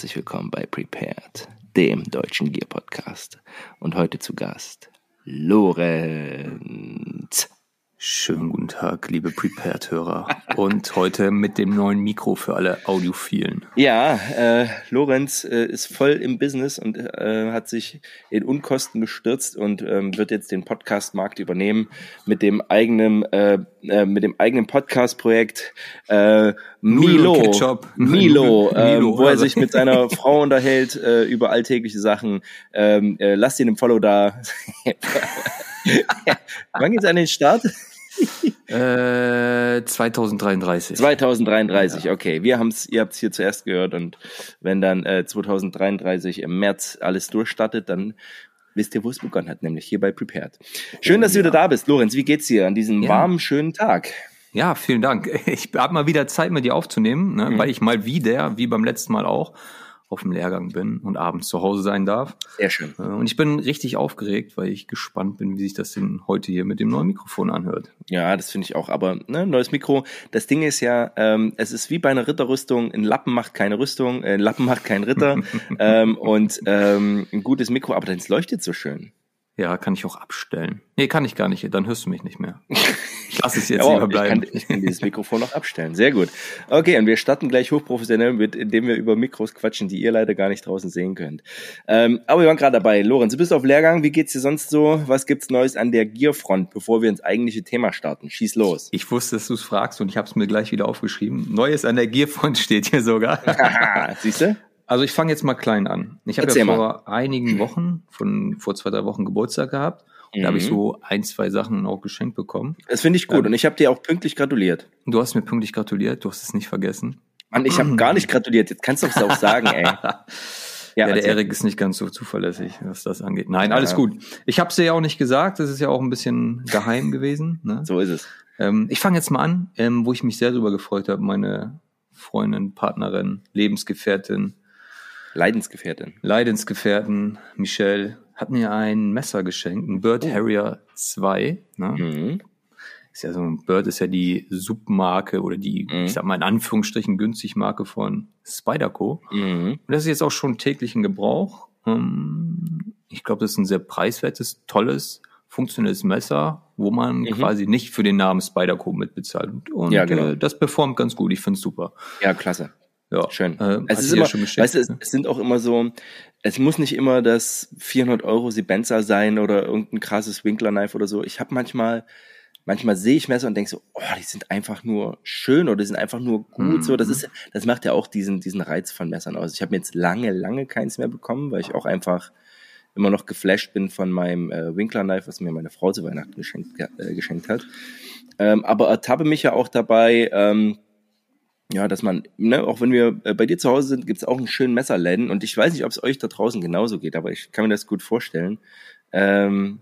Herzlich willkommen bei Prepared, dem deutschen Gear Podcast. Und heute zu Gast Lorenz. Schönen guten Tag, liebe Prepared-Hörer. Und heute mit dem neuen Mikro für alle Audiophilen. Ja, äh, Lorenz äh, ist voll im Business und äh, hat sich in Unkosten gestürzt und ähm, wird jetzt den Podcast-Markt übernehmen mit dem eigenen, äh, äh, mit dem eigenen Podcast-Projekt äh, Milo. Milo, ähm, Milo, wo er also. sich mit seiner Frau unterhält äh, über alltägliche Sachen. Ähm, äh, lasst ihn im Follow da. Wann geht's an den Start? Äh, 2033. 2033, okay. Wir haben's, ihr habt's hier zuerst gehört und wenn dann äh, 2033 im März alles durchstartet, dann wisst ihr, wo es begonnen hat, nämlich hier bei Prepared. Schön, dass du wieder da bist, Lorenz. Wie geht's dir an diesem Ja. warmen, schönen Tag? Ja, vielen Dank. Ich habe mal wieder Zeit, mit dir aufzunehmen, ne, Mhm. weil ich mal wieder, wie beim letzten Mal auch, auf dem Lehrgang bin und abends zu Hause sein darf. Sehr schön. Äh, Und ich bin richtig aufgeregt, weil ich gespannt bin, wie sich das denn heute hier mit dem neuen Mikrofon anhört. Ja, das finde ich auch. Aber ne, neues Mikro. Das Ding ist ja, ähm, es ist wie bei einer Ritterrüstung. Ein Lappen macht keine Rüstung, äh, ein Lappen macht keinen Ritter. ähm, und ähm, ein gutes Mikro, aber das leuchtet so schön. Ja, kann ich auch abstellen. Nee, kann ich gar nicht. Dann hörst du mich nicht mehr. Ich lasse es jetzt Ja, lieber ich, bleiben. kann, ich kann dieses Mikrofon noch abstellen. Sehr gut. Okay, und wir starten gleich hochprofessionell mit, indem wir über Mikros quatschen, die ihr leider gar nicht draußen sehen könnt. Ähm, aber wir waren gerade dabei. Lorenz, du bist auf Lehrgang. Wie geht's dir sonst so? Was gibt's Neues an der Gearfront, bevor wir ins eigentliche Thema starten? Schieß los. Ich wusste, dass du es fragst und ich habe es mir gleich wieder aufgeschrieben. Neues an der Gearfront steht hier sogar. Siehst du? Also ich fange jetzt mal klein an. Ich habe ja mal. vor einigen Wochen, von vor zwei, drei Wochen Geburtstag gehabt. Und da habe ich Mhm. so ein, zwei Sachen auch geschenkt bekommen. Das finde ich gut. Ähm. Und ich habe dir auch pünktlich gratuliert. Du hast mir pünktlich gratuliert, du hast es nicht vergessen. Mann, ich habe gar nicht gratuliert. Jetzt kannst du es auch sagen, ey. Ja, der erzähl. Erik ist nicht ganz so zuverlässig, was das angeht. Nein, Ja. alles gut. Ich habe es dir ja auch nicht gesagt, das ist ja auch ein bisschen geheim gewesen. Ne? So ist es. Ähm, ich fange jetzt mal an, ähm, wo ich mich sehr darüber gefreut habe. Meine Freundin, Partnerin, Lebensgefährtin, Leidensgefährtin. Leidensgefährten Michelle hat mir ein Messer geschenkt, ein Bird Harrier 2. Ne? Mhm. Ist ja so ein Bird ist ja die Submarke oder die, Mhm. ich sag mal in Anführungsstrichen günstig Marke von Spyderco. Mhm. Und das ist jetzt auch schon täglich in Gebrauch. Ähm, Ich glaube, das ist ein sehr preiswertes, tolles, funktionelles Messer, wo man Mhm. quasi nicht für den Namen Spyderco mitbezahlt. Und Ja, genau. äh, das performt ganz gut. Ich finde es super. Ja, klasse. Ja, Schön. Äh, es ist immer, schon geschickt, weißt du, es, ne? es sind auch immer so, es muss nicht immer das 400 Euro Sibenza sein oder irgendein krasses Winkler Knife oder so. Ich habe manchmal, manchmal sehe ich Messer und denke so, oh, die sind einfach nur schön oder die sind einfach nur gut. So, das Mhm. ist, das macht ja auch diesen, diesen Reiz von Messern aus. Ich habe mir jetzt lange, lange keins mehr bekommen, weil ich auch einfach immer noch geflasht bin von meinem äh, Winkler Knife, was mir meine Frau zu Weihnachten geschenkt, äh, geschenkt hat. Ähm, aber ertappe mich ja auch dabei, ähm, ja, dass man, ne, auch wenn wir äh, bei dir zu Hause sind, gibt's auch einen schönen Messerläden und ich weiß nicht, ob es euch da draußen genauso geht, aber ich kann mir das gut vorstellen. Ähm,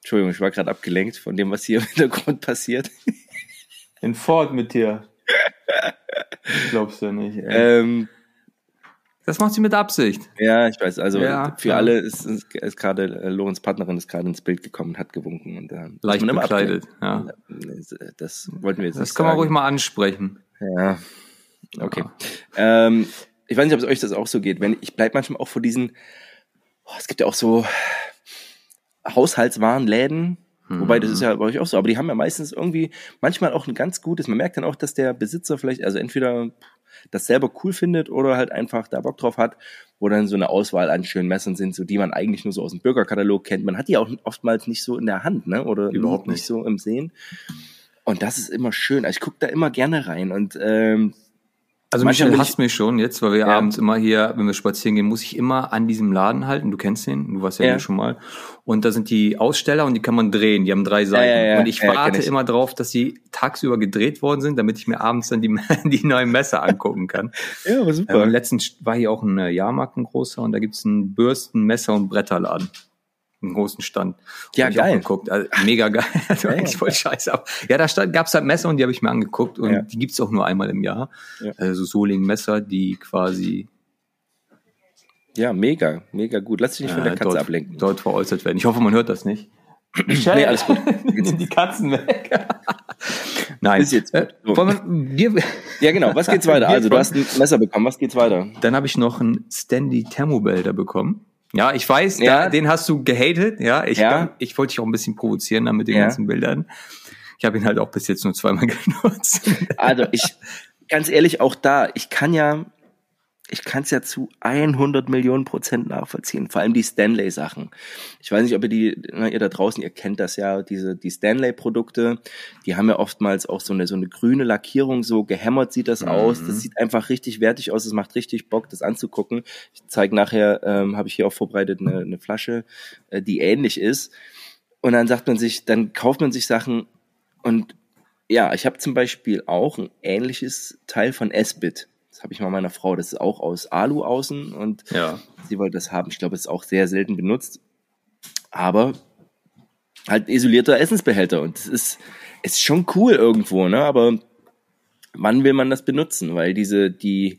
Entschuldigung, ich war gerade abgelenkt von dem, was hier im Hintergrund passiert. In Ford mit dir. Glaubst du nicht, ey. Ähm, Das macht sie mit Absicht. ja, ich weiß, also Ja, für ja. alle ist, ist, ist gerade, äh, Lorenz Partnerin ist gerade ins Bild gekommen und hat gewunken. Und, äh, Leicht bekleidet, ja. Das wollten wir jetzt Das nicht kann man sagen. ruhig mal ansprechen. Ja, okay. Ähm, ich weiß nicht, ob es euch das auch so geht. Wenn ich bleib manchmal auch vor diesen. Oh, es gibt ja auch so Haushaltswarenläden. Wobei, das ist ja bei euch auch so, aber die haben ja meistens irgendwie manchmal auch ein ganz gutes, man merkt dann auch, dass der Besitzer vielleicht, also entweder das selber cool findet oder halt einfach da Bock drauf hat, wo dann so eine Auswahl an schönen Messern sind, so die man eigentlich nur so aus dem Bürgerkatalog kennt. Man hat die auch oftmals nicht so in der Hand, ne? Oder Überhaupt nicht nicht. so im Sehen. Und das ist immer schön. Also ich gucke da immer gerne rein und ähm, Also Manchmal ich- hasst mich schon jetzt, weil wir Ja. abends immer hier, wenn wir spazieren gehen, muss ich immer an diesem Laden halten. Du kennst den, du warst ja, Ja. hier schon mal. Und da sind die Aussteller und die kann man drehen. Die haben drei Seiten. ja. Und ich warte ich. immer drauf, dass die tagsüber gedreht worden sind, damit ich mir abends dann die, die neuen Messer angucken kann. ja, aber Ähm, letztens war hier auch ein äh, Jahrmarkt, ein großer, und da gibt's einen Bürsten-, Messer- und Bretterladen. Einen großen Stand. Ja, geil. Geguckt. Also, mega geil. War Ja, eigentlich ja. voll scheiße. Aber ja, da stand, gab's halt Messer und die habe ich mir angeguckt und Ja. die gibt's auch nur einmal im Jahr. Ja. Also Soling-Messer, die quasi Ja, mega, mega gut. Lass dich nicht von der Katze dort, ablenken. dort veräußert werden. Ich hoffe, man hört das nicht. Nee, alles gut. Nimm die Katzen weg. Nein. Ist jetzt Äh, wir, Ja, genau. Was geht's weiter? Also, du hast ein Messer bekommen. Was geht's weiter? Dann habe ich noch einen Standy Thermobelter bekommen. Ja, ich weiß, Ja. da, den hast du gehatet. Ja, ich, Ja. ich wollte dich auch ein bisschen provozieren dann mit den Ja. ganzen Bildern. Ich habe ihn halt auch bis jetzt nur zweimal genutzt. Also, ich, ganz ehrlich, auch da, ich kann ja, ich kann es ja zu 100 Millionen Prozent nachvollziehen. Vor allem die Stanley-Sachen. Ich weiß nicht, ob ihr die, na, ihr da draußen, ihr kennt das ja, diese, die Stanley-Produkte, die haben ja oftmals auch so eine, so eine grüne Lackierung, so gehämmert sieht das aus. Das sieht einfach richtig wertig aus. Es macht richtig Bock, das anzugucken. Ich zeige nachher, ähm, habe ich hier auch vorbereitet, eine, eine Flasche, äh, die ähnlich ist. Und dann sagt man sich, dann kauft man sich Sachen und ja, ich habe zum Beispiel auch ein ähnliches Teil von S-Bit. Das habe ich mal meiner Frau. Das ist auch aus Alu außen und Ja. sie wollte das haben. Ich glaube, es ist auch sehr selten benutzt. Aber halt isolierter Essensbehälter. Und das ist, ist schon cool irgendwo, ne? Aber wann will man das benutzen? Weil diese, die,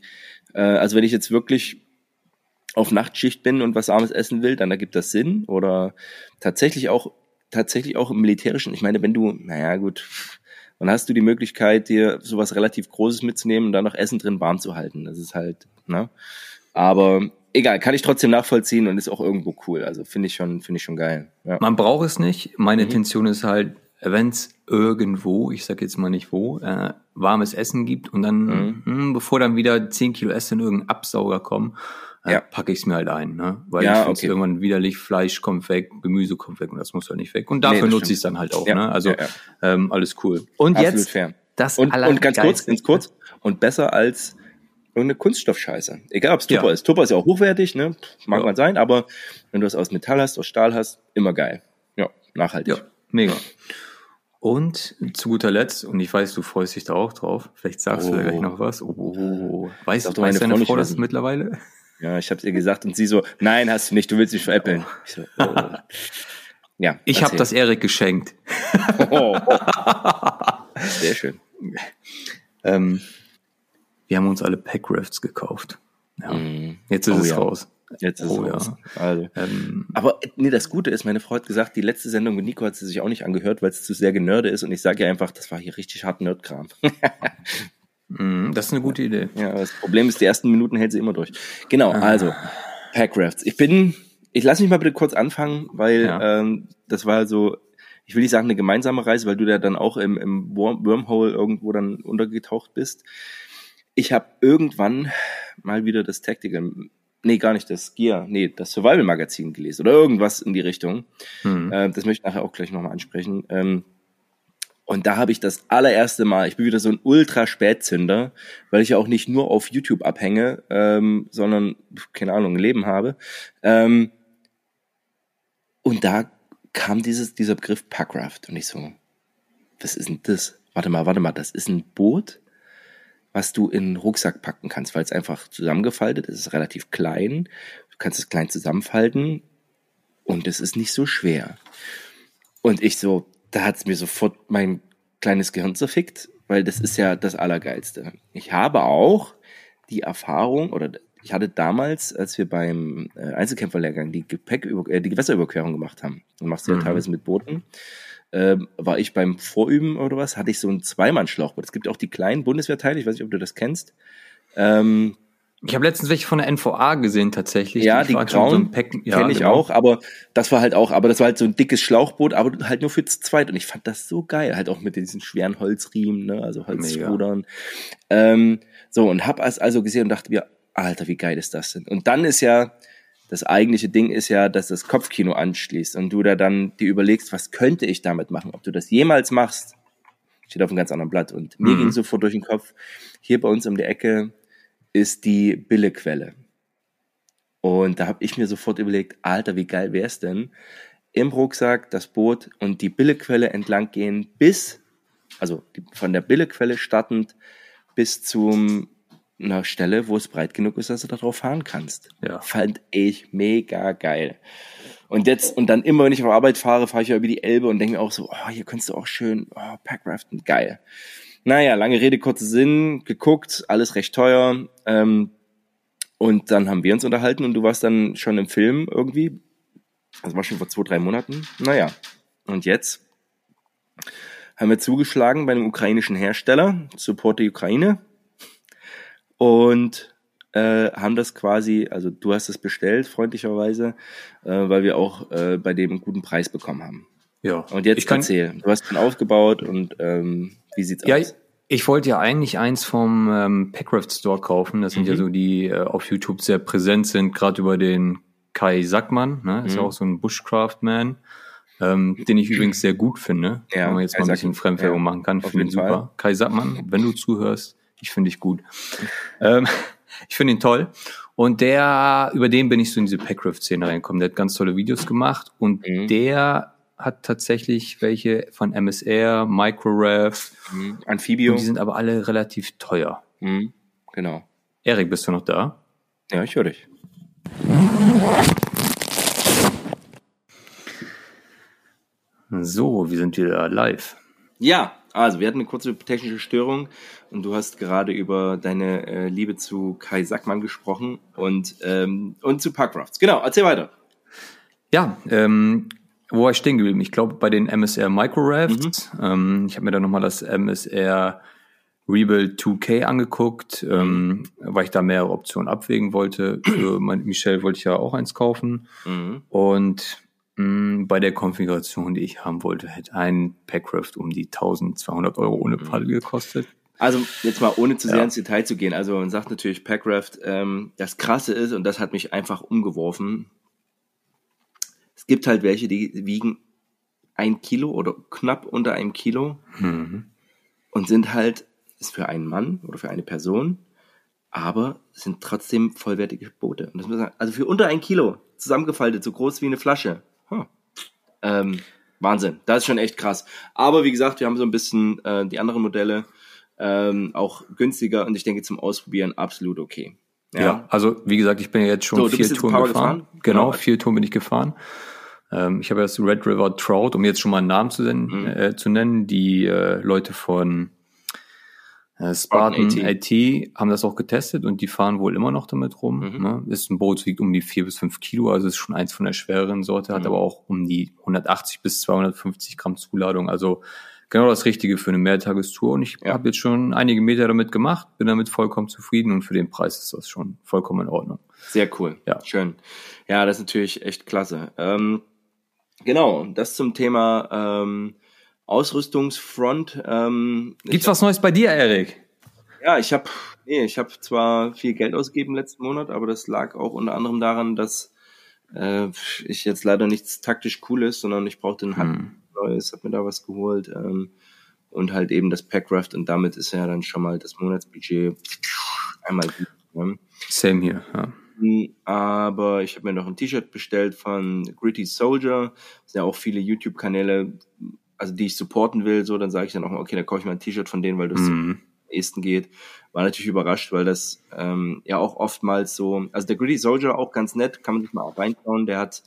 äh, also wenn ich jetzt wirklich auf Nachtschicht bin und was Armes essen will, dann ergibt das Sinn. Oder tatsächlich auch, tatsächlich auch im Militärischen. Ich meine, wenn du, naja, gut, dann hast du die Möglichkeit, dir sowas relativ Großes mitzunehmen und dann noch Essen drin warm zu halten. Das ist halt, ne? Aber egal, kann ich trotzdem nachvollziehen und ist auch irgendwo cool. Also finde ich schon, finde ich schon geil. Ja. Man braucht es nicht. Meine Mhm. Intention ist halt, wenn es irgendwo, ich sag jetzt mal nicht wo, äh, warmes Essen gibt und dann, Mhm. mh, bevor dann wieder 10 Kilo Essen in irgendeinen Absauger kommen, Ja. packe ich es mir halt ein. Ne? Weil Ja, ich finde okay. irgendwann widerlich, Fleisch kommt weg, Gemüse kommt weg und das muss halt nicht weg. Und dafür das nutze ich es dann halt auch. Ja, Ne? Also ja. Ähm, alles cool. Und Absolut jetzt fair. das Und, und ganz kurz, ganz kurz, und besser als irgendeine Kunststoffscheiße. Egal, ob es. Tupper ist. Tupper ist ja auch hochwertig, ne? Mag mal sein, aber wenn du es aus Metall hast, aus Stahl hast, immer geil. Ja, nachhaltig. Ja, mega. Und zu guter Letzt, und ich weiß, du freust dich da auch drauf, vielleicht sagst du da Oh. gleich noch was. Oh, weißt, du, meine weiß deine Frau Frau das mittlerweile? Ja, ich hab's ihr gesagt und sie so, nein, hast du nicht, du willst mich veräppeln. Ich so, oh. Ja. Ich habe das Erik geschenkt. Oh, oh. Sehr schön. Ähm, wir haben uns alle Packrafts gekauft. Ja. Mhm. Jetzt ist Oh es ja. raus. Jetzt ist Oh es ja. raus. Also. Ähm, Aber nee, das Gute ist, meine Frau hat gesagt, die letzte Sendung mit Nico hat sie sich auch nicht angehört, weil es zu sehr genörde ist. Und ich sage ihr einfach, das war hier richtig hart Nerdkram. Mh, das ist eine gute Idee. ja, das Problem ist, die ersten Minuten hält sie immer durch. Genau, Ah. also Packrafts. Ich bin, ich lass mich mal bitte kurz anfangen, weil Ja. ähm, das war so, ich will nicht sagen eine gemeinsame Reise, weil du da dann auch im, im Worm Wormhole irgendwo dann untergetaucht bist. Ich habe irgendwann mal wieder das Tactical, nee, gar nicht das Gear, nee, das Survival Magazin gelesen oder irgendwas in die Richtung. Hm. Äh, das möchte ich nachher auch gleich nochmal ansprechen. Ähm, und da habe ich das allererste Mal, ich bin wieder so ein Ultra-Spätzünder, weil ich ja auch nicht nur auf YouTube abhänge, ähm, sondern, keine Ahnung, ein Leben habe. Ähm, und da kam dieses, dieser Begriff Packraft und ich so, was ist denn das? Warte mal, warte mal, das ist ein Boot, was du in den Rucksack packen kannst, weil es einfach zusammengefaltet ist, es ist relativ klein. Du kannst es klein zusammenfalten und es ist nicht so schwer. Und ich so, da hat's mir sofort mein kleines Gehirn zerfickt, weil das ist ja das Allergeilste. Ich habe auch die Erfahrung, oder ich hatte damals, als wir beim äh, Einzelkämpferlehrgang die Gepäck äh, die Gewässerüberquerung gemacht haben, und machst du ja Mhm. teilweise mit Booten, ähm, war ich beim Vorüben oder was, hatte ich so ein Zweimann-Schlauchboot. Es gibt auch die kleinen Bundeswehrteile, ich weiß nicht, ob du das kennst. Ähm, Ich habe letztens welche von der NVA gesehen tatsächlich. ja, die schon grauen Pack- kenne ich genau. auch, aber das war halt auch, aber das war halt so ein dickes Schlauchboot, aber halt nur für zu zweit und ich fand das so geil, halt auch mit diesen schweren Holzriemen, ne, also Holzrudern. Ähm, so und hab es also gesehen und dachte mir, Alter, wie geil ist das denn? Und dann ist ja das eigentliche Ding ist ja, dass das Kopfkino anschließt und du da dann dir überlegst, was könnte ich damit machen? Ob du das jemals machst, steht auf einem ganz anderen Blatt. Und mir Mhm. ging sofort durch den Kopf, hier bei uns um die Ecke ist die Billequelle. Und da habe ich mir sofort überlegt, Alter, wie geil wär's denn, im Rucksack das Boot und die Billequelle entlang gehen bis, also von der Billequelle startend bis zum einer Stelle, wo es breit genug ist, dass du da drauf fahren kannst. Ja. Fand ich mega geil. Und jetzt, und dann immer, wenn ich auf Arbeit fahre, fahre ich ja über die Elbe und denke mir auch so, oh, hier kannst du auch schön, oh, Packraften, geil. Naja, lange Rede, kurzer Sinn, geguckt, alles recht teuer. Ähm, und dann haben wir uns unterhalten und du warst dann schon im Film irgendwie. Das war schon vor zwei, drei Monaten. Naja, und jetzt haben wir zugeschlagen bei einem ukrainischen Hersteller, Support der Ukraine. Und äh, haben das quasi, also du hast es bestellt, freundlicherweise, äh, weil wir auch äh, bei dem einen guten Preis bekommen haben. Ja. Und jetzt ich kann, erzähl, du hast ihn aufgebaut und ähm, wie sieht's Ja, aus? ich, ich wollte ja eigentlich eins vom ähm, Packraft Store kaufen. Das sind ja Mhm. so die äh, auf YouTube sehr präsent sind, gerade über den Kai Sackmann, ne? ist ja Mhm. auch so ein Bushcraft-Man, ähm, den ich übrigens sehr gut finde, Ja, wenn man jetzt Kai mal ein bisschen Fremdwerbung ja, machen kann. Finde ihn Fall. super. Kai Sackmann, wenn du zuhörst, ich finde dich gut. ähm, ich finde ihn toll. Und der, über den bin ich so in diese Packraft-Szene reingekommen. Der hat ganz tolle Videos gemacht und Mhm. der hat tatsächlich welche von MSR, Microrev, Mhm. Amphibio. und die sind aber alle relativ teuer. Mhm. Genau. Erik, bist du noch da? Ja, ich höre dich. So, wir sind wieder live. Ja, also wir hatten eine kurze technische Störung und du hast gerade über deine äh, Liebe zu Kai Sackmann gesprochen und, ähm, und zu Parkrafts. Genau, erzähl weiter. Ja, ähm, wo war ich stehen geblieben? Ich glaube bei den MSR Microrafts. Ähm, ich habe mir da nochmal das MSR Rebuild 2K angeguckt, ähm, weil ich da mehrere Optionen abwägen wollte. Für mein Michelle wollte ich ja auch eins kaufen. Mhm. Und mh, bei der Konfiguration, die ich haben wollte, hätte ein Packraft um die 1200 Euro ohne Paddel gekostet. Also jetzt mal ohne zu sehr Ja. ins Detail zu gehen. Also man sagt natürlich Packraft, ähm, das Krasse ist, und das hat mich einfach umgeworfen, es gibt halt welche, die wiegen ein Kilo oder knapp unter einem Kilo Mhm. und sind halt, ist für einen Mann oder für eine Person, aber sind trotzdem vollwertige Boote. Und das muss man sagen, also für unter ein Kilo zusammengefaltet, so groß wie eine Flasche. Huh. Ähm, Wahnsinn, das ist schon echt krass. Aber wie gesagt, wir haben so ein bisschen äh, die anderen Modelle ähm, auch günstiger und ich denke zum Ausprobieren absolut okay. Ja. also wie gesagt, ich bin ja jetzt schon So, vier Touren gefahren. gefahren? Genau, Genau. vier Touren bin ich gefahren. Ähm, ich habe das Red River Trout, um jetzt schon mal einen Namen zu, nennen, Mhm. äh, zu nennen. Die äh, Leute von äh, Spartan AT. haben das auch getestet und die fahren wohl immer noch damit rum. Mhm. Ne? Ist ein Boot, wiegt um die vier bis fünf Kilo, also ist schon eins von der schwereren Sorte, hat Mhm. aber auch um die 180 bis 250 Gramm Zuladung. Also genau das Richtige für eine Mehrtagestour. Und ich Ja. habe jetzt schon einige Meter damit gemacht, bin damit vollkommen zufrieden und für den Preis ist das schon vollkommen in Ordnung. Sehr cool. Ja. Schön. Ja, das ist natürlich echt klasse. Ähm, genau, das zum Thema ähm, Ausrüstungsfront. Ähm, Gibt's was Neues bei dir, Erik? Ja, ich habe nee, ich habe zwar viel Geld ausgegeben letzten Monat, aber das lag auch unter anderem daran, dass äh, ich jetzt leider nichts taktisch Cooles, sondern ich brauchte ein Hm. Neues, habe mir da was geholt ähm, und halt eben das Packraft und damit ist ja dann schon mal das Monatsbudget einmal gut. Ne? Same hier. Ja. Aber ich habe mir noch ein T-Shirt bestellt von Gritty Soldier. Das sind ja auch viele YouTube-Kanäle, also die ich supporten will. So, dann sage ich dann auch mal, okay, dann kaufe ich mal ein T-Shirt von denen, weil das Mhm. am ehesten geht. War natürlich überrascht, weil das ähm, ja auch oftmals so, also der Gritty Soldier auch ganz nett, kann man sich mal reinschauen. Der hat,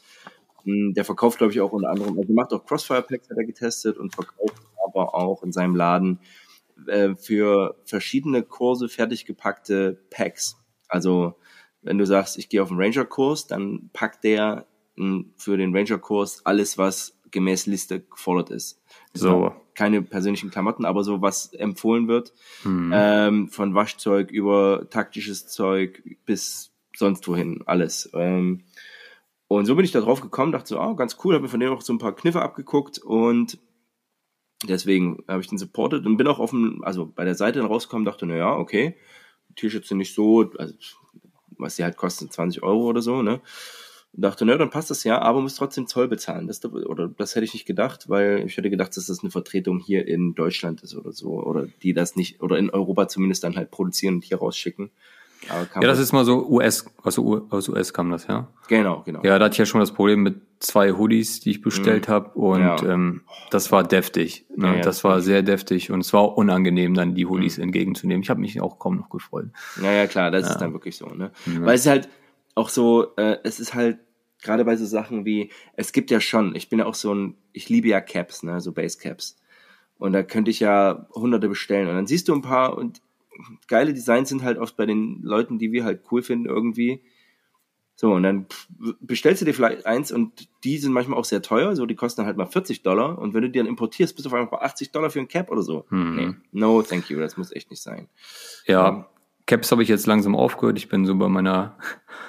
der verkauft, glaube ich, auch unter anderem, also macht auch Crossfire Packs, hat er getestet und verkauft aber auch in seinem Laden äh, für verschiedene Kurse fertig gepackte Packs. Also wenn du sagst, ich gehe auf einen Ranger-Kurs, dann packt der mh, für den Ranger-Kurs alles, was gemäß Liste gefordert ist. So. Keine persönlichen Klamotten, aber so was empfohlen wird. Mhm. Ähm, von Waschzeug über taktisches Zeug bis sonst wohin, alles. Ähm, und so bin ich da drauf gekommen, dachte so, ah, ganz cool, habe mir von denen auch so ein paar Kniffe abgeguckt und deswegen habe ich den supportet und bin auch auf dem, also bei der Seite dann rausgekommen, dachte, na ja, okay, T-Shirts sind nicht so, also was die halt kosten, 20 Euro oder so, ne? Und dachte, na, dann passt das ja, aber muss trotzdem Zoll bezahlen. Das, oder das hätte ich nicht gedacht, weil ich hätte gedacht, dass das eine Vertretung hier in Deutschland ist oder so. Oder die das nicht, oder in Europa zumindest dann halt produzieren und hier rausschicken. Ja, das ist mal so US, also U- aus US kam das, ja. Genau, genau. Ja, da hatte ich ja schon das Problem mit zwei Hoodies, die ich bestellt habe und Mhm. Ja. ähm, das war deftig. Ne? Ja, ja, das war sehr deftig und es war auch unangenehm, dann die Hoodies entgegenzunehmen. Ich habe mich auch kaum noch gefreut. Ja, ja, klar, das ist dann wirklich so, ne? Weil es ist halt auch so, äh, es ist halt gerade bei so Sachen wie, es gibt ja schon, ich bin ja auch so ein, ich liebe ja Caps, ne, so Base Caps. Und da könnte ich ja hunderte bestellen. Und dann siehst du ein paar und geile Designs sind halt oft bei den Leuten, die wir halt cool finden irgendwie. So, und dann bestellst du dir vielleicht eins und die sind manchmal auch sehr teuer, so die kosten dann halt mal 40 Dollar und wenn du die dann importierst, bist du auf einmal bei 80 Dollar für ein Cap oder so. Hm. Nee, no, thank you, das muss echt nicht sein. Ja, um, Caps habe ich jetzt langsam aufgehört, ich bin so bei meiner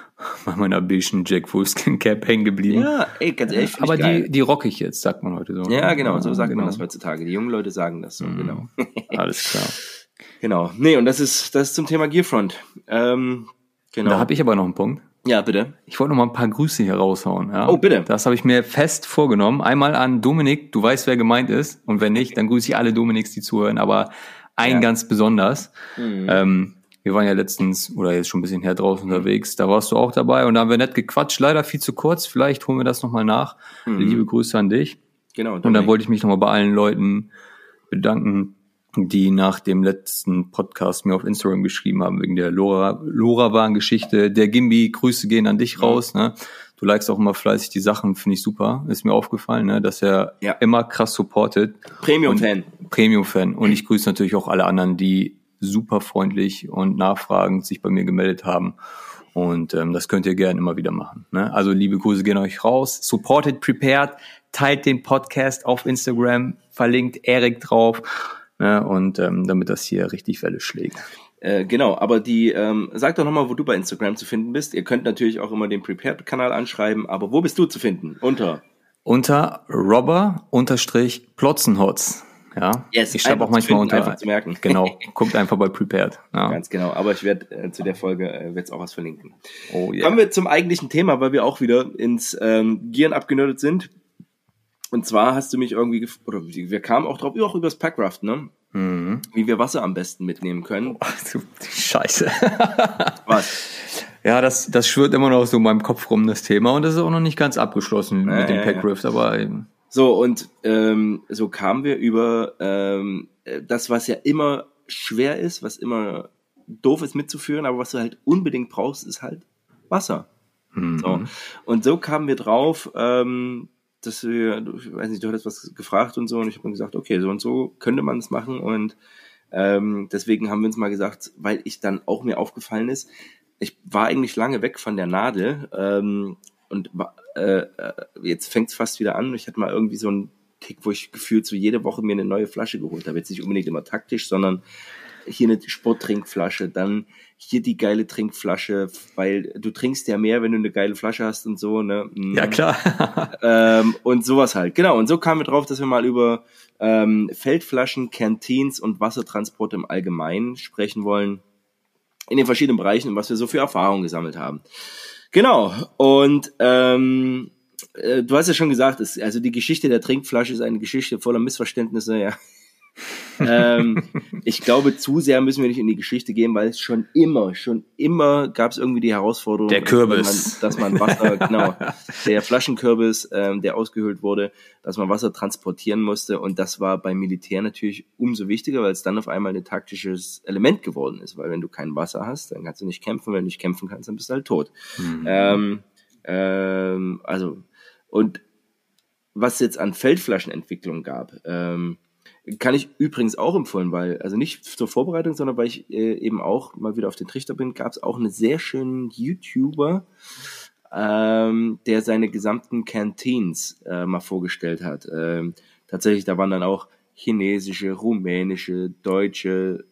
bei meiner beigen Jack Wolfskin Cap hängen geblieben. Ja, ey, ganz ehrlich. Aber die, die rock ich jetzt, sagt man heute so. Ja, genau, so sagt genau. man das heutzutage. Die jungen Leute sagen das so, mhm. genau. Alles klar. Genau. Nee, und das ist, das ist zum Thema Gearfront. Ähm, genau. Da habe ich aber noch einen Punkt. Ja, bitte. Ich wollte noch mal ein paar Grüße hier raushauen. Ja? Oh, bitte. Das habe ich mir fest vorgenommen. Einmal an Dominik, du weißt, wer gemeint ist. Und wenn nicht, dann grüße ich alle Dominiks, die zuhören. Aber ein ja. ganz besonders. Mhm. Ähm, wir waren ja letztens oder jetzt schon ein bisschen her draußen unterwegs. Da warst du auch dabei und da haben wir nett gequatscht. Leider viel zu kurz. Vielleicht holen wir das nochmal nach. Mhm. Liebe Grüße an dich. Genau. Dominik. Und dann wollte ich mich nochmal bei allen Leuten bedanken, die nach dem letzten Podcast mir auf Instagram geschrieben haben, wegen der Lora, Lora-Waren-Geschichte. Der Gimbi, Grüße gehen an dich raus. Ne? Du likest auch immer fleißig die Sachen, finde ich super. Ist mir aufgefallen, ne? dass er ja. immer krass supportet. Premium-Fan. Premium-Fan. Und ich grüße natürlich auch alle anderen, die super freundlich und nachfragend sich bei mir gemeldet haben. Und ähm, das könnt ihr gerne immer wieder machen. Ne? Also liebe Grüße gehen euch raus. Supported Prepared, teilt den Podcast auf Instagram, verlinkt Erik drauf ne, und ähm, damit das hier richtig Welle schlägt. Äh, genau, aber die, ähm, sag doch nochmal, wo du bei Instagram zu finden bist. Ihr könnt natürlich auch immer den Prepared-Kanal anschreiben, aber wo bist du zu finden? Unter? Unter Robber unterstrich Plotzenhotz. Ja, yes, ich schreibe auch manchmal finden, unter. Einfach zu merken. Genau, guckt einfach bei Prepared. Ja. Ganz genau, aber ich werde äh, zu der Folge äh, wird's auch was verlinken. Oh, yeah. Kommen wir zum eigentlichen Thema, weil wir auch wieder ins ähm, Gieren abgenördet sind. Und zwar hast du mich irgendwie, oder wir kamen auch drauf, auch übers Packraft, ne? Mhm. Wie wir Wasser am besten mitnehmen können. Oh, du Scheiße. Was? Ja, das, das schwirrt immer noch so in meinem Kopf rum, das Thema. Und das ist auch noch nicht ganz abgeschlossen ja, mit dem ja, Packraft, ja. aber eben. So, und ähm, so kamen wir über ähm, das, was ja immer schwer ist, was immer doof ist mitzuführen, aber was du halt unbedingt brauchst, ist halt Wasser. Mhm. So. Und so kamen wir drauf, ähm, dass wir, ich weiß nicht, du hattest was gefragt und so, und ich habe mir gesagt, okay, so und so könnte man es machen. Und ähm, deswegen haben wir uns mal gesagt, weil ich dann auch mir aufgefallen ist, ich war eigentlich lange weg von der Nadel ähm, und äh, äh jetzt fängt es fast wieder an. Ich hatte mal irgendwie so einen Tick, wo ich gefühlt so jede Woche mir eine neue Flasche geholt habe. Jetzt nicht unbedingt immer taktisch, sondern hier eine Sporttrinkflasche, dann hier die geile Trinkflasche, weil du trinkst ja mehr, wenn du eine geile Flasche hast und so, ne? Mhm. Ja, klar. ähm, und sowas halt. Genau. Und so kamen wir drauf, dass wir mal über ähm, Feldflaschen, Canteens und Wassertransport im Allgemeinen sprechen wollen. In den verschiedenen Bereichen und was wir so für Erfahrungen gesammelt haben. Genau. Und ähm, äh, du hast ja schon gesagt, es, also die Geschichte der Trinkflasche ist eine Geschichte voller Missverständnisse, ja ähm, ich glaube, zu sehr müssen wir nicht in die Geschichte gehen, weil es schon immer, schon immer gab es irgendwie die Herausforderung, der Kürbis. Dass, man, dass man Wasser, genau, der Flaschenkürbis, ähm, der ausgehöhlt wurde, dass man Wasser transportieren musste und das war beim Militär natürlich umso wichtiger, weil es dann auf einmal ein taktisches Element geworden ist, weil wenn du kein Wasser hast, dann kannst du nicht kämpfen, wenn du nicht kämpfen kannst, dann bist du halt tot. Mhm. Ähm, ähm, also und was jetzt an Feldflaschenentwicklung gab, ähm, kann ich übrigens auch empfehlen, weil, also nicht zur Vorbereitung, sondern weil ich äh, eben auch mal wieder auf den Trichter bin, gab es auch einen sehr schönen YouTuber, ähm, der seine gesamten Canteens äh, mal vorgestellt hat. Ähm, tatsächlich, da waren dann auch chinesische, rumänische, deutsche,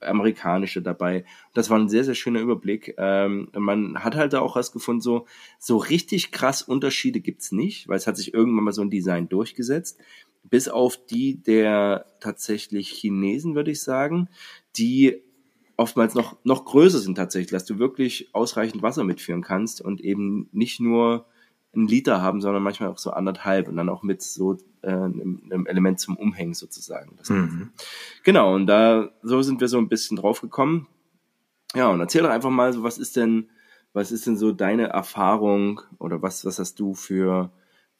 amerikanische dabei. Das war ein sehr, sehr schöner Überblick. Ähm, man hat halt da auch was gefunden, so, so richtig krass Unterschiede gibt's nicht, weil es hat sich irgendwann mal so ein Design durchgesetzt bis auf die der tatsächlich Chinesen, würde ich sagen, die oftmals noch, noch größer sind tatsächlich, dass du wirklich ausreichend Wasser mitführen kannst und eben nicht nur einen Liter haben, sondern manchmal auch so anderthalb und dann auch mit so äh, einem, einem Element zum Umhängen sozusagen. Mhm. Genau, und da so sind wir so ein bisschen drauf gekommen. Ja, und erzähl doch einfach mal so, was ist denn, was ist denn so deine Erfahrung oder was, was hast du für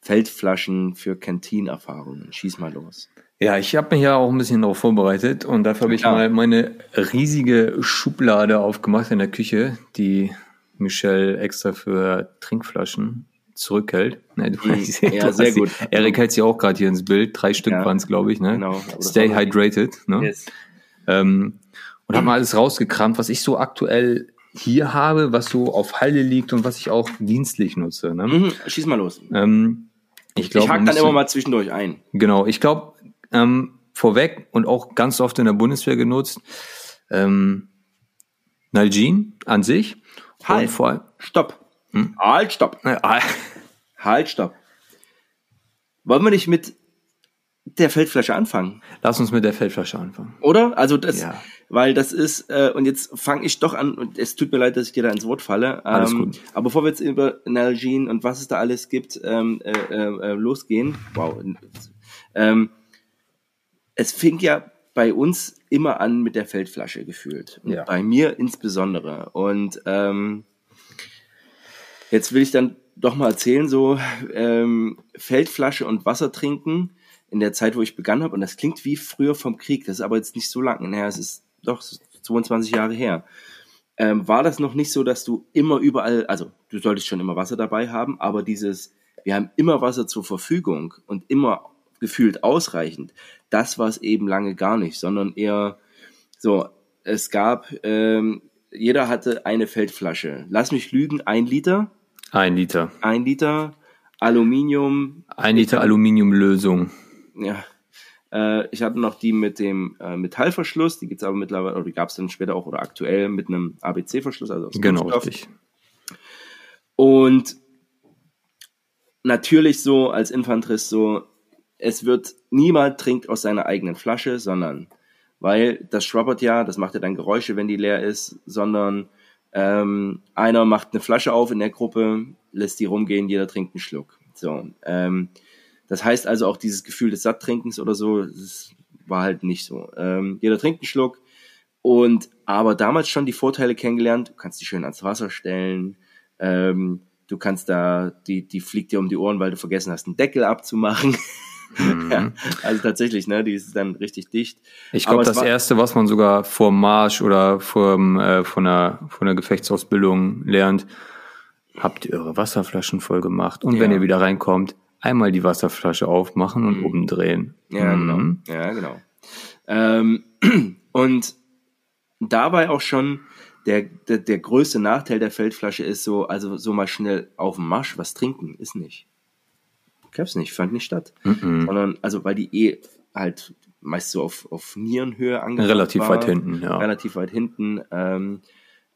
Feldflaschen für Canteen-Erfahrungen. Schieß mal los. Ja, ich habe mich ja auch ein bisschen darauf vorbereitet und dafür habe ich mal meine riesige Schublade aufgemacht in der Küche, die Michelle extra für Trinkflaschen zurückhält. Ne, du, ja, sehr gut. Erik hält sie auch gerade hier ins Bild. Drei Stück ja. waren es, glaube ich. Ne? Genau. Stay hydrated. Ne? Yes. Ähm, und habe mal alles rausgekramt, was ich so aktuell hier habe, was so auf Halde liegt und was ich auch dienstlich nutze. Ne? Mhm, schieß mal los. Ähm, ich glaube, ich hake dann immer mal zwischendurch ein. Genau, ich glaube, ähm, vorweg und auch ganz oft in der Bundeswehr genutzt, ähm, Nalgene an sich. Halt, stopp. Hm? Halt, stopp. halt, stopp. Wollen wir nicht mit der Feldflasche anfangen? Lass uns mit der Feldflasche anfangen. Oder? Also das, ja. weil das ist, äh, und jetzt fange ich doch an, und es tut mir leid, dass ich dir da ins Wort falle. Ähm, alles gut. Aber bevor wir jetzt über Nalgene und was es da alles gibt, ähm, äh, äh, losgehen, wow, ähm, es fing ja bei uns immer an mit der Feldflasche gefühlt. Ja. Bei mir insbesondere. Und ähm, jetzt will ich dann doch mal erzählen, so ähm, Feldflasche und Wasser trinken in der Zeit, wo ich begangen habe. Und das klingt wie früher vom Krieg. Das ist aber jetzt nicht so lange her. Es ist doch 22 Jahre her. Ähm, war das noch nicht so, dass du immer überall, also du solltest schon immer Wasser dabei haben, aber dieses, wir haben immer Wasser zur Verfügung und immer gefühlt ausreichend. Das war es eben lange gar nicht, sondern eher so, es gab, ähm, jeder hatte eine Feldflasche. Lass mich lügen, ein Liter. Ein Liter. Ein Liter Aluminium. Ein Liter Aluminiumlösung. Ja. Äh, ich hatte noch die mit dem äh, Metallverschluss, die gibt's aber mittlerweile, oder die gab's dann später auch oder aktuell mit einem ABC-Verschluss, also aus Genau, richtig. Und natürlich so als Infanterist so, es wird niemand trinkt aus seiner eigenen Flasche, sondern weil das schwappert ja, das macht ja dann Geräusche, wenn die leer ist, sondern ähm, einer macht eine Flasche auf in der Gruppe, lässt die rumgehen, jeder trinkt einen Schluck. So, ähm, das heißt also auch dieses Gefühl des Satttrinkens oder so, das war halt nicht so. Ähm, jeder trinkt einen Schluck und aber damals schon die Vorteile kennengelernt. Du kannst die schön ans Wasser stellen. Ähm, du kannst da, die, die fliegt dir um die Ohren, weil du vergessen hast, einen Deckel abzumachen. Mhm. ja, also tatsächlich, ne, die ist dann richtig dicht. Ich glaube, das erste, was man sogar vor Marsch oder vor, äh, von, einer, von einer Gefechtsausbildung lernt, habt ihr eure Wasserflaschen voll gemacht und ja. wenn ihr wieder reinkommt, einmal die Wasserflasche aufmachen und mhm. umdrehen. Ja, genau. mhm. genau. Ja, genau. Ähm, und dabei auch schon der, der, der größte Nachteil der Feldflasche ist so, also so mal schnell auf dem Marsch was trinken, ist nicht. Gab's nicht, fand nicht statt. Mhm. Sondern, also weil die eh halt meist so auf, auf Nierenhöhe angebracht Relativ war, weit hinten, ja. Relativ weit hinten. Ähm,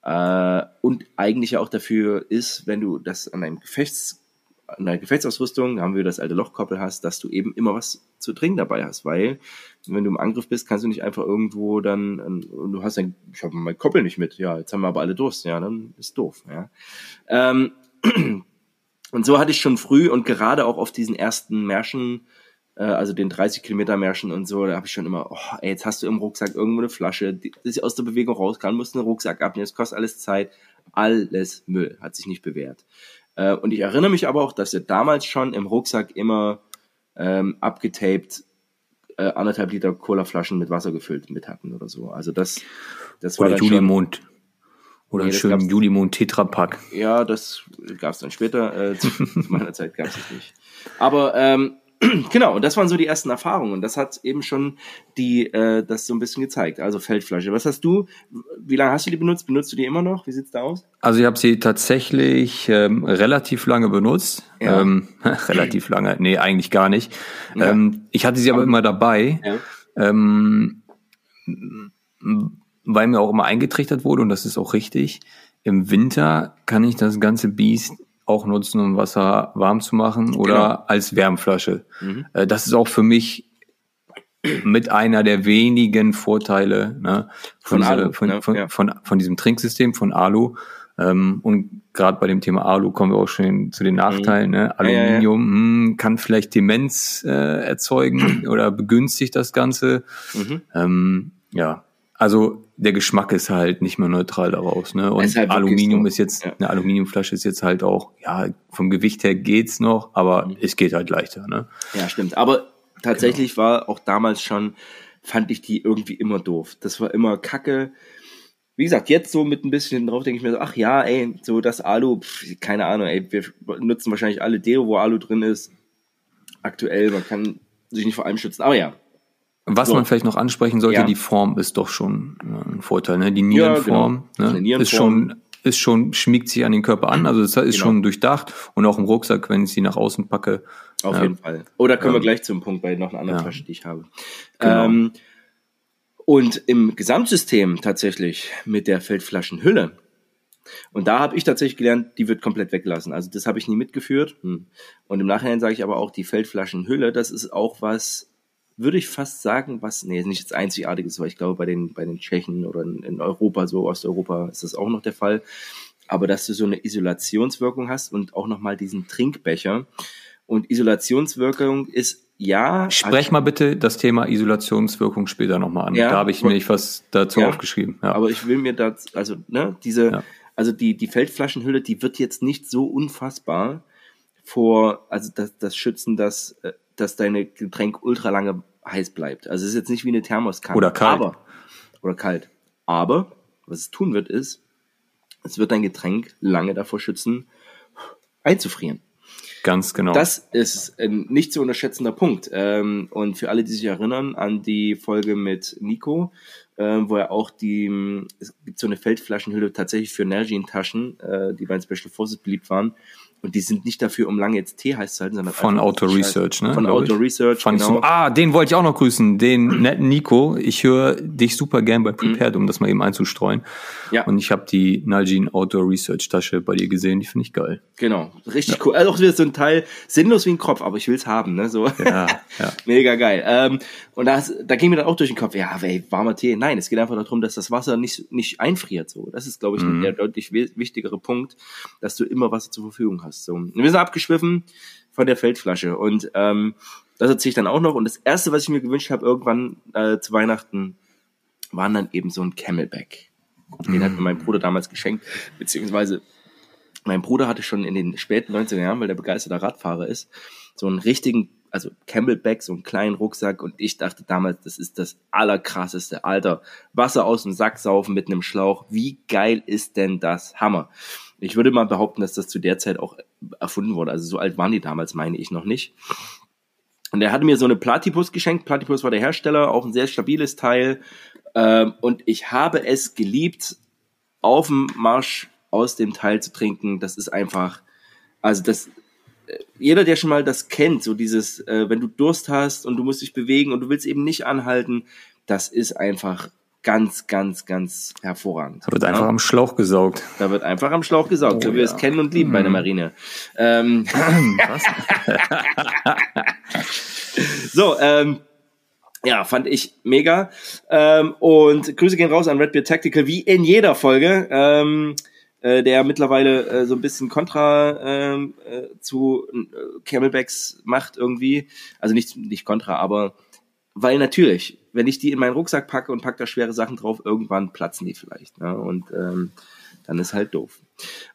äh, und eigentlich auch dafür ist, wenn du das an einem Gefechts deiner Gefechtsausrüstung, haben wir das alte Lochkoppel hast, dass du eben immer was zu trinken dabei hast, weil wenn du im Angriff bist, kannst du nicht einfach irgendwo dann, und du hast ein, ich habe mein Koppel nicht mit, ja, jetzt haben wir aber alle Durst, ja, dann ist doof, ja. Ähm, und so hatte ich schon früh und gerade auch auf diesen ersten Märschen, äh, also den 30 Kilometer Märschen und so, da habe ich schon immer, oh, ey, jetzt hast du im Rucksack irgendwo eine Flasche, die, die aus der Bewegung raus kann, musst einen Rucksack abnehmen, es kostet alles Zeit, alles Müll, hat sich nicht bewährt. Äh, und ich erinnere mich aber auch, dass wir damals schon im Rucksack immer ähm, abgetaped äh, anderthalb Liter Colaflaschen mit Wasser gefüllt mit hatten oder so. Also das, das war oder Julimond. Oder nee, einen schönen Julimond Tetrapack. Ja, das gab es dann später. Äh, zu, zu meiner Zeit gab es nicht. Aber ähm, genau, und das waren so die ersten Erfahrungen. Und das hat eben schon die, äh, das so ein bisschen gezeigt. Also Feldflasche. Was hast du, wie lange hast du die benutzt? Benutzt du die immer noch? Wie sieht's da aus? Also ich habe sie tatsächlich ähm, relativ lange benutzt. Ja. Ähm, relativ lange, nee, eigentlich gar nicht. Ja. Ähm, ich hatte sie aber immer dabei. Ja. Ähm, weil mir auch immer eingetrichtert wurde, und das ist auch richtig, im Winter kann ich das ganze Biest auch nutzen, um Wasser warm zu machen oder genau. als Wärmflasche. Mhm. Äh, das ist auch für mich mit einer der wenigen Vorteile ne, von, von, Alu, von, ne? von, ja. von, von, diesem Trinksystem von Alu. Ähm, und gerade bei dem Thema Alu kommen wir auch schon zu den mhm. Nachteilen. Ne? Aluminium ja, ja, mh, hm, kann vielleicht Demenz äh, erzeugen oder begünstigt das Ganze. Mhm. Ähm, ja, also der Geschmack ist halt nicht mehr neutral daraus. Ne? Und halt Aluminium so. ist jetzt, ja. eine Aluminiumflasche ist jetzt halt auch, ja, vom Gewicht her geht's noch, aber mhm. es geht halt leichter. Ne? Ja, stimmt. Aber tatsächlich genau. war auch damals schon, fand ich die irgendwie immer doof. Das war immer Kacke. Wie gesagt, jetzt so mit ein bisschen drauf denke ich mir so, ach ja, ey, so das Alu, pff, keine Ahnung, ey, wir nutzen wahrscheinlich alle Deo, wo Alu drin ist. Aktuell, man kann sich nicht vor allem schützen. Aber ja, was so. man vielleicht noch ansprechen sollte, ja. die Form ist doch schon ein Vorteil. Ne? Die Nierenform, ja, genau. ne? Nierenform. ist schon ist schon, schmiegt sich an den Körper an, also das ist Genau. schon durchdacht und auch im Rucksack, wenn ich sie nach außen packe. Auf Ja. jeden Fall. Oder kommen wir Ähm, gleich zum Punkt bei noch einer anderen ja. Flasche, die ich habe. Genau. Ähm, und im Gesamtsystem tatsächlich mit der Feldflaschenhülle. Und da habe ich tatsächlich gelernt, die wird komplett weggelassen. Also das habe ich nie mitgeführt. Hm. Und im Nachhinein sage ich aber auch, die Feldflaschenhülle, das ist auch was, würde ich fast sagen, was, nee, nicht das Einzigartiges, weil ich glaube, bei den, bei den Tschechen oder in, Europa, so Osteuropa, ist das auch noch der Fall. Aber dass du so eine Isolationswirkung hast und auch nochmal diesen Trinkbecher. Und Isolationswirkung ist, ja. Sprech mal bitte das Thema Isolationswirkung später nochmal an. Ja. da habe ich mir was dazu Ja. aufgeschrieben. Ja. Aber ich will mir das, also, ne, diese, Ja. also die, die Feldflaschenhülle, die wird jetzt nicht so unfassbar vor, also das, das Schützen, dass, äh, dass deine Getränk ultra lange heiß bleibt. Also es ist jetzt nicht wie eine Thermoskanne. Oder kalt. Aber, oder kalt. Aber, was es tun wird, ist, es wird dein Getränk lange davor schützen, einzufrieren. Ganz genau. Das ist ein nicht zu unterschätzender Punkt. Ähm, und für alle, die sich erinnern an die Folge mit Nico, ähm, wo er auch die, es gibt so eine Feldflaschenhülle tatsächlich für Nalgene-Taschen, äh, die bei den Special Forces beliebt waren. Und die sind nicht dafür, um lange jetzt Tee heiß zu halten, sondern Von Auto Research, ne? Von Auto ich. Research, Fand genau. so, ah, den wollte ich auch noch grüßen, den netten Nico. Ich höre dich super gern bei Prepared, um das mal eben einzustreuen. Mhm. Ja. Und ich habe die Nalgene Outdoor Research Tasche bei dir gesehen, die finde ich geil. Genau, richtig cool. Also auch wieder so ein Teil, sinnlos wie ein Kopf, aber ich will's haben, ne? So. Ja, ja. Mega geil. Ähm, und das, da ging mir dann auch durch den Kopf, ja, ey, warmer Tee. Nein, es geht einfach darum, dass das Wasser nicht, nicht einfriert. So, Das ist, glaube ich, Mhm. der deutlich wi- wichtigere Punkt, dass du immer Wasser zur Verfügung hast. So. Und wir sind abgeschwiffen von der Feldflasche. Und ähm, das erzähle ich dann auch noch. Und das Erste, was ich mir gewünscht habe, irgendwann äh, zu Weihnachten, waren dann eben so ein Camelback. Den hat mir mein Bruder damals geschenkt, beziehungsweise mein Bruder hatte schon in den späten 90er Jahren, weil der begeisterter Radfahrer ist, so einen richtigen, also Camelback, so einen kleinen Rucksack und ich dachte damals, das ist das allerkrasseste, Alter. Wasser aus dem Sack saufen mit einem Schlauch. Wie geil ist denn das? Hammer. Ich würde mal behaupten, dass das zu der Zeit auch erfunden wurde. Also so alt waren die damals, meine ich noch nicht. Und er hatte mir so eine Platypus geschenkt. Platypus war der Hersteller, auch ein sehr stabiles Teil. Ähm, und ich habe es geliebt, auf dem Marsch aus dem Teil zu trinken. Das ist einfach, also das, jeder, der schon mal das kennt, so dieses, äh, wenn du Durst hast und du musst dich bewegen und du willst eben nicht anhalten, das ist einfach ganz, ganz, ganz hervorragend. Da wird Ja? einfach am Schlauch gesaugt. Da wird einfach am Schlauch gesaugt, so Oh wie wir es kennen und lieben bei der Marine. Ähm, Was? So, ähm, ja, fand ich mega. Ähm, und Grüße gehen raus an Red Beard Tactical, wie in jeder Folge, ähm, äh, der mittlerweile äh, so ein bisschen Kontra ähm, äh, zu äh, Camelbacks macht irgendwie. Also nicht, nicht Kontra, aber weil natürlich, wenn ich die in meinen Rucksack packe und packe da schwere Sachen drauf, irgendwann platzen die vielleicht. Ne? Und ähm, dann ist halt doof.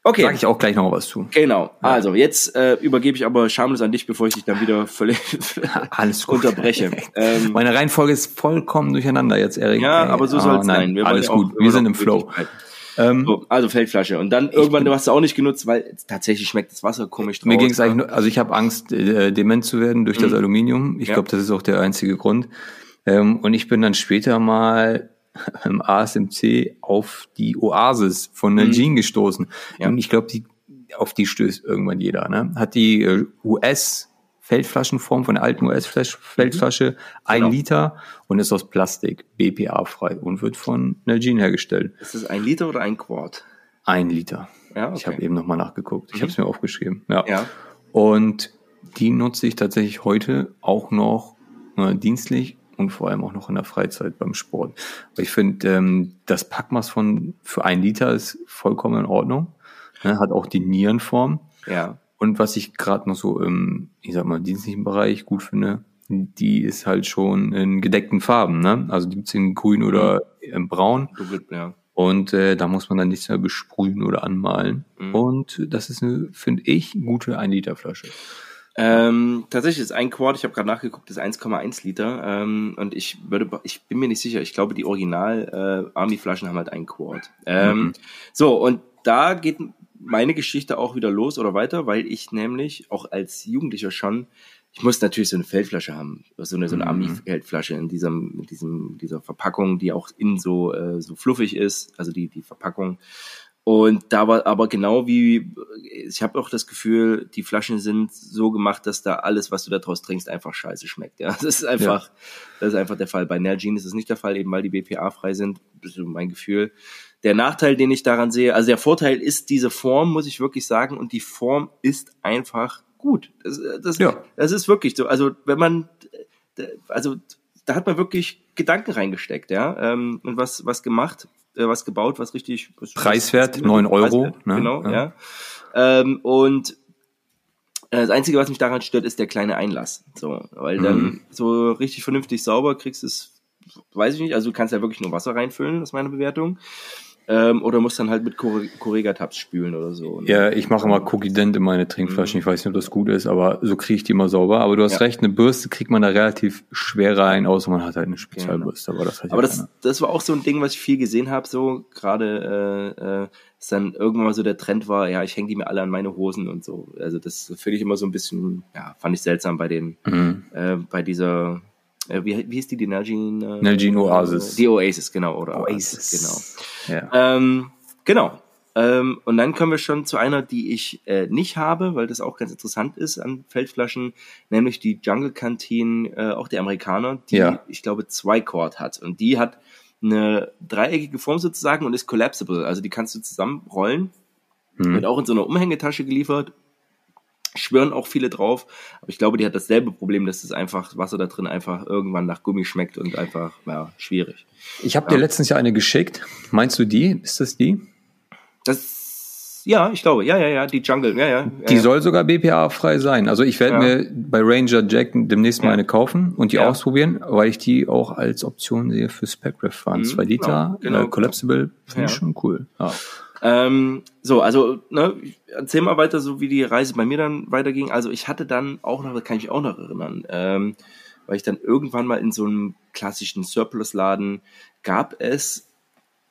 Okay. Sag ich auch gleich noch was zu. Genau. Also jetzt äh, übergebe ich aber schamlos an dich, bevor ich dich dann wieder völlig Alles gut. unterbreche. ähm, Meine Reihenfolge ist vollkommen durcheinander jetzt, Erik. ja, aber so ah, soll es sein. Wir alles ja gut. Wir sind im Flow. Ähm, So, also Feldflasche. Und dann irgendwann, du hast sie auch nicht genutzt, weil tatsächlich schmeckt das Wasser komisch draus. Mir ging es eigentlich nur, also ich habe Angst, äh, dement zu werden durch das Aluminium. Ich Ja. glaube, das ist auch der einzige Grund. Ähm, und ich bin dann später mal im ASMC auf die Oasis von Nalgene gestoßen. Ja. Und ich glaube, die, auf die stößt irgendwann jeder. Ne? Hat die äh, US Feldflaschenform von der alten US-Feldflasche, ein Genau. Liter und ist aus Plastik, BPA-frei und wird von Nalgene hergestellt. Ist das ein Liter oder ein Quart? Ein Liter. Ja, okay. Ich habe eben nochmal nachgeguckt. Ich habe es mir aufgeschrieben. Ja. Ja. Und die nutze ich tatsächlich heute auch noch äh, dienstlich und vor allem auch noch in der Freizeit beim Sport. Aber ich finde, ähm, das Packmaß von für ein Liter ist vollkommen in Ordnung. Ne, hat auch die Nierenform. Ja. Und was ich gerade noch so im, ich sag mal, dienstlichen Bereich gut finde, die ist halt schon in gedeckten Farben. Ne? Also die gibt's in grün oder in braun. Ja. Und äh, da muss man dann nichts mehr besprühen oder anmalen. Mhm. Und das ist eine, finde ich, gute 1-Liter-Flasche. Ähm, tatsächlich ist ein Quart, ich habe gerade nachgeguckt, ist 1,1 Liter. Ähm, und ich würde, ich bin mir nicht sicher, ich glaube, die Original äh, Army-Flaschen haben halt ein Quart. Ähm, Mhm. So, und da geht meine Geschichte auch wieder los oder weiter, weil ich nämlich auch als Jugendlicher schon, ich muss natürlich so eine Feldflasche haben, so eine, so eine Mhm. Army-Feldflasche in diesem, in diesem, dieser Verpackung, die auch innen so, äh, so fluffig ist, also die, die Verpackung. Und da war aber genau wie, ich habe auch das Gefühl, die Flaschen sind so gemacht, dass da alles, was du da draus trinkst, einfach scheiße schmeckt. Ja, das ist einfach, ja. das ist einfach der Fall. Bei Nalgene ist es nicht der Fall, eben weil die BPA frei sind. Das ist mein Gefühl. Der Nachteil, den ich daran sehe, also der Vorteil ist diese Form, muss ich wirklich sagen, und die Form ist einfach gut. Das, das, ja. das ist wirklich so. Also wenn man, also da hat man wirklich Gedanken reingesteckt, ja, ähm, und was was gemacht äh, was gebaut, was richtig was, preiswert, neun Euro. Preiswert, ne? Genau, ja. ja. Ähm, und äh, das Einzige, was mich daran stört, ist der kleine Einlass. So, weil dann mhm. so richtig vernünftig sauber kriegst du es, weiß ich nicht. Also du kannst ja wirklich nur Wasser reinfüllen, das ist meine Bewertung. Ähm, oder muss dann halt mit Correga-Tabs spülen oder so. Ne? Ja, ich mache immer Cookie Dent in meine Trinkflaschen. Mhm. Ich weiß nicht, ob das gut ist, aber so kriege ich die immer sauber. Aber du hast ja. recht, eine Bürste kriegt man da relativ schwer rein, außer man hat halt eine Spezialbürste. Genau. Aber, das, aber das, das war auch so ein Ding, was ich viel gesehen habe, so gerade äh, äh, dass dann irgendwann mal so der Trend war, ja, ich hänge die mir alle an meine Hosen und so. Also das finde ich immer so ein bisschen, ja, fand ich seltsam bei den, mhm. äh, bei dieser wie, wie hieß die, die Nalgene? Äh, Nalgene Oasis. Die Oasis, genau, oder Oasis, genau. Ja. Ähm, genau. Ähm, und dann kommen wir schon zu einer, die ich äh, nicht habe, weil das auch ganz interessant ist an Feldflaschen, nämlich die Jungle Canteen, äh, auch der Amerikaner, die, ja. ich glaube, zwei Chord hat. Und die hat eine dreieckige Form sozusagen und ist collapsible. Also die kannst du zusammenrollen. Hm. Wird auch in so einer Umhängetasche geliefert schwören auch viele drauf. Aber ich glaube, die hat dasselbe Problem, dass das einfach Wasser da drin einfach irgendwann nach Gummi schmeckt und einfach, ja, schwierig. Ich habe ja. dir letztens ja eine geschickt. Meinst du die? Ist das die? Das, ja, ich glaube, ja, ja, ja, die Jungle, ja, ja. Die ja. soll sogar BPA-frei sein. Also ich werde mir bei Ranger Jack demnächst mal eine kaufen und die ausprobieren, weil ich die auch als Option sehe für Specref fahren. Mhm, Zwei Liter, genau, genau. Äh, Collapsible, finde ich schon cool. Ja. Ähm, so, also, ne, erzähl mal weiter, so wie die Reise bei mir dann weiterging. Also ich hatte dann auch noch, da kann ich mich auch noch erinnern, ähm, weil ich dann irgendwann mal in so einem klassischen Surplus-Laden gab es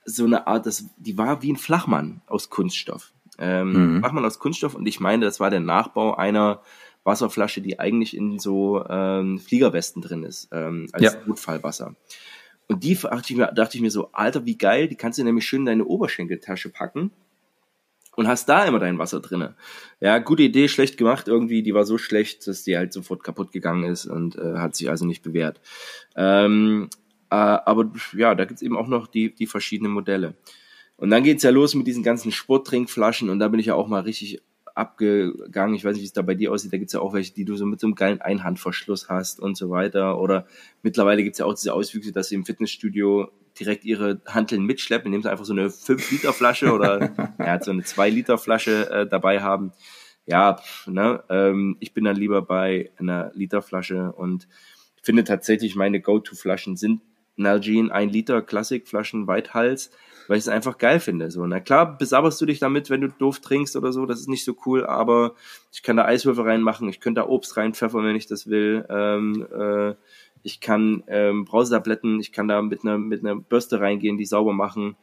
so eine Art, das, die war wie ein Flachmann aus Kunststoff. Ähm, mhm. Flachmann aus Kunststoff und ich meine, das war der Nachbau einer Wasserflasche, die eigentlich in so ähm, Fliegerwesten drin ist, ähm, als ja. Notfallwasser. Und die dachte ich, mir, dachte ich mir so, Alter, wie geil, die kannst du nämlich schön in deine Oberschenkeltasche packen und hast da immer dein Wasser drinne. Ja, gute Idee, schlecht gemacht irgendwie. Die war so schlecht, dass die halt sofort kaputt gegangen ist und äh, hat sich also nicht bewährt. Ähm, äh, aber ja, da gibt's eben auch noch die, die verschiedenen Modelle. Und dann geht's ja los mit diesen ganzen Sporttrinkflaschen und da bin ich ja auch mal richtig abgegangen. Ich weiß nicht, wie es da bei dir aussieht. Da gibt's ja auch welche, die du so mit so einem geilen Einhandverschluss hast und so weiter. Oder mittlerweile gibt's ja auch diese Auswüchse, dass sie im Fitnessstudio direkt ihre Hanteln mitschleppen, indem sie einfach so eine 5-Liter-Flasche oder ja, so eine 2-Liter-Flasche äh, dabei haben. Ja, pff, ne, ähm, ich bin dann lieber bei einer Literflasche und finde tatsächlich meine Go-To-Flaschen sind Nalgene 1 Liter Klassikflaschen Weithals weil ich es einfach geil finde. So, na klar, besabberst du dich damit, wenn du doof trinkst oder so, das ist nicht so cool, aber ich kann da Eiswürfel reinmachen, ich könnte da Obst reinpfeffern, wenn ich das will. Ähm, äh, ich kann ähm, Brausetabletten, ich kann da mit einer mit einer Bürste reingehen, die sauber machen.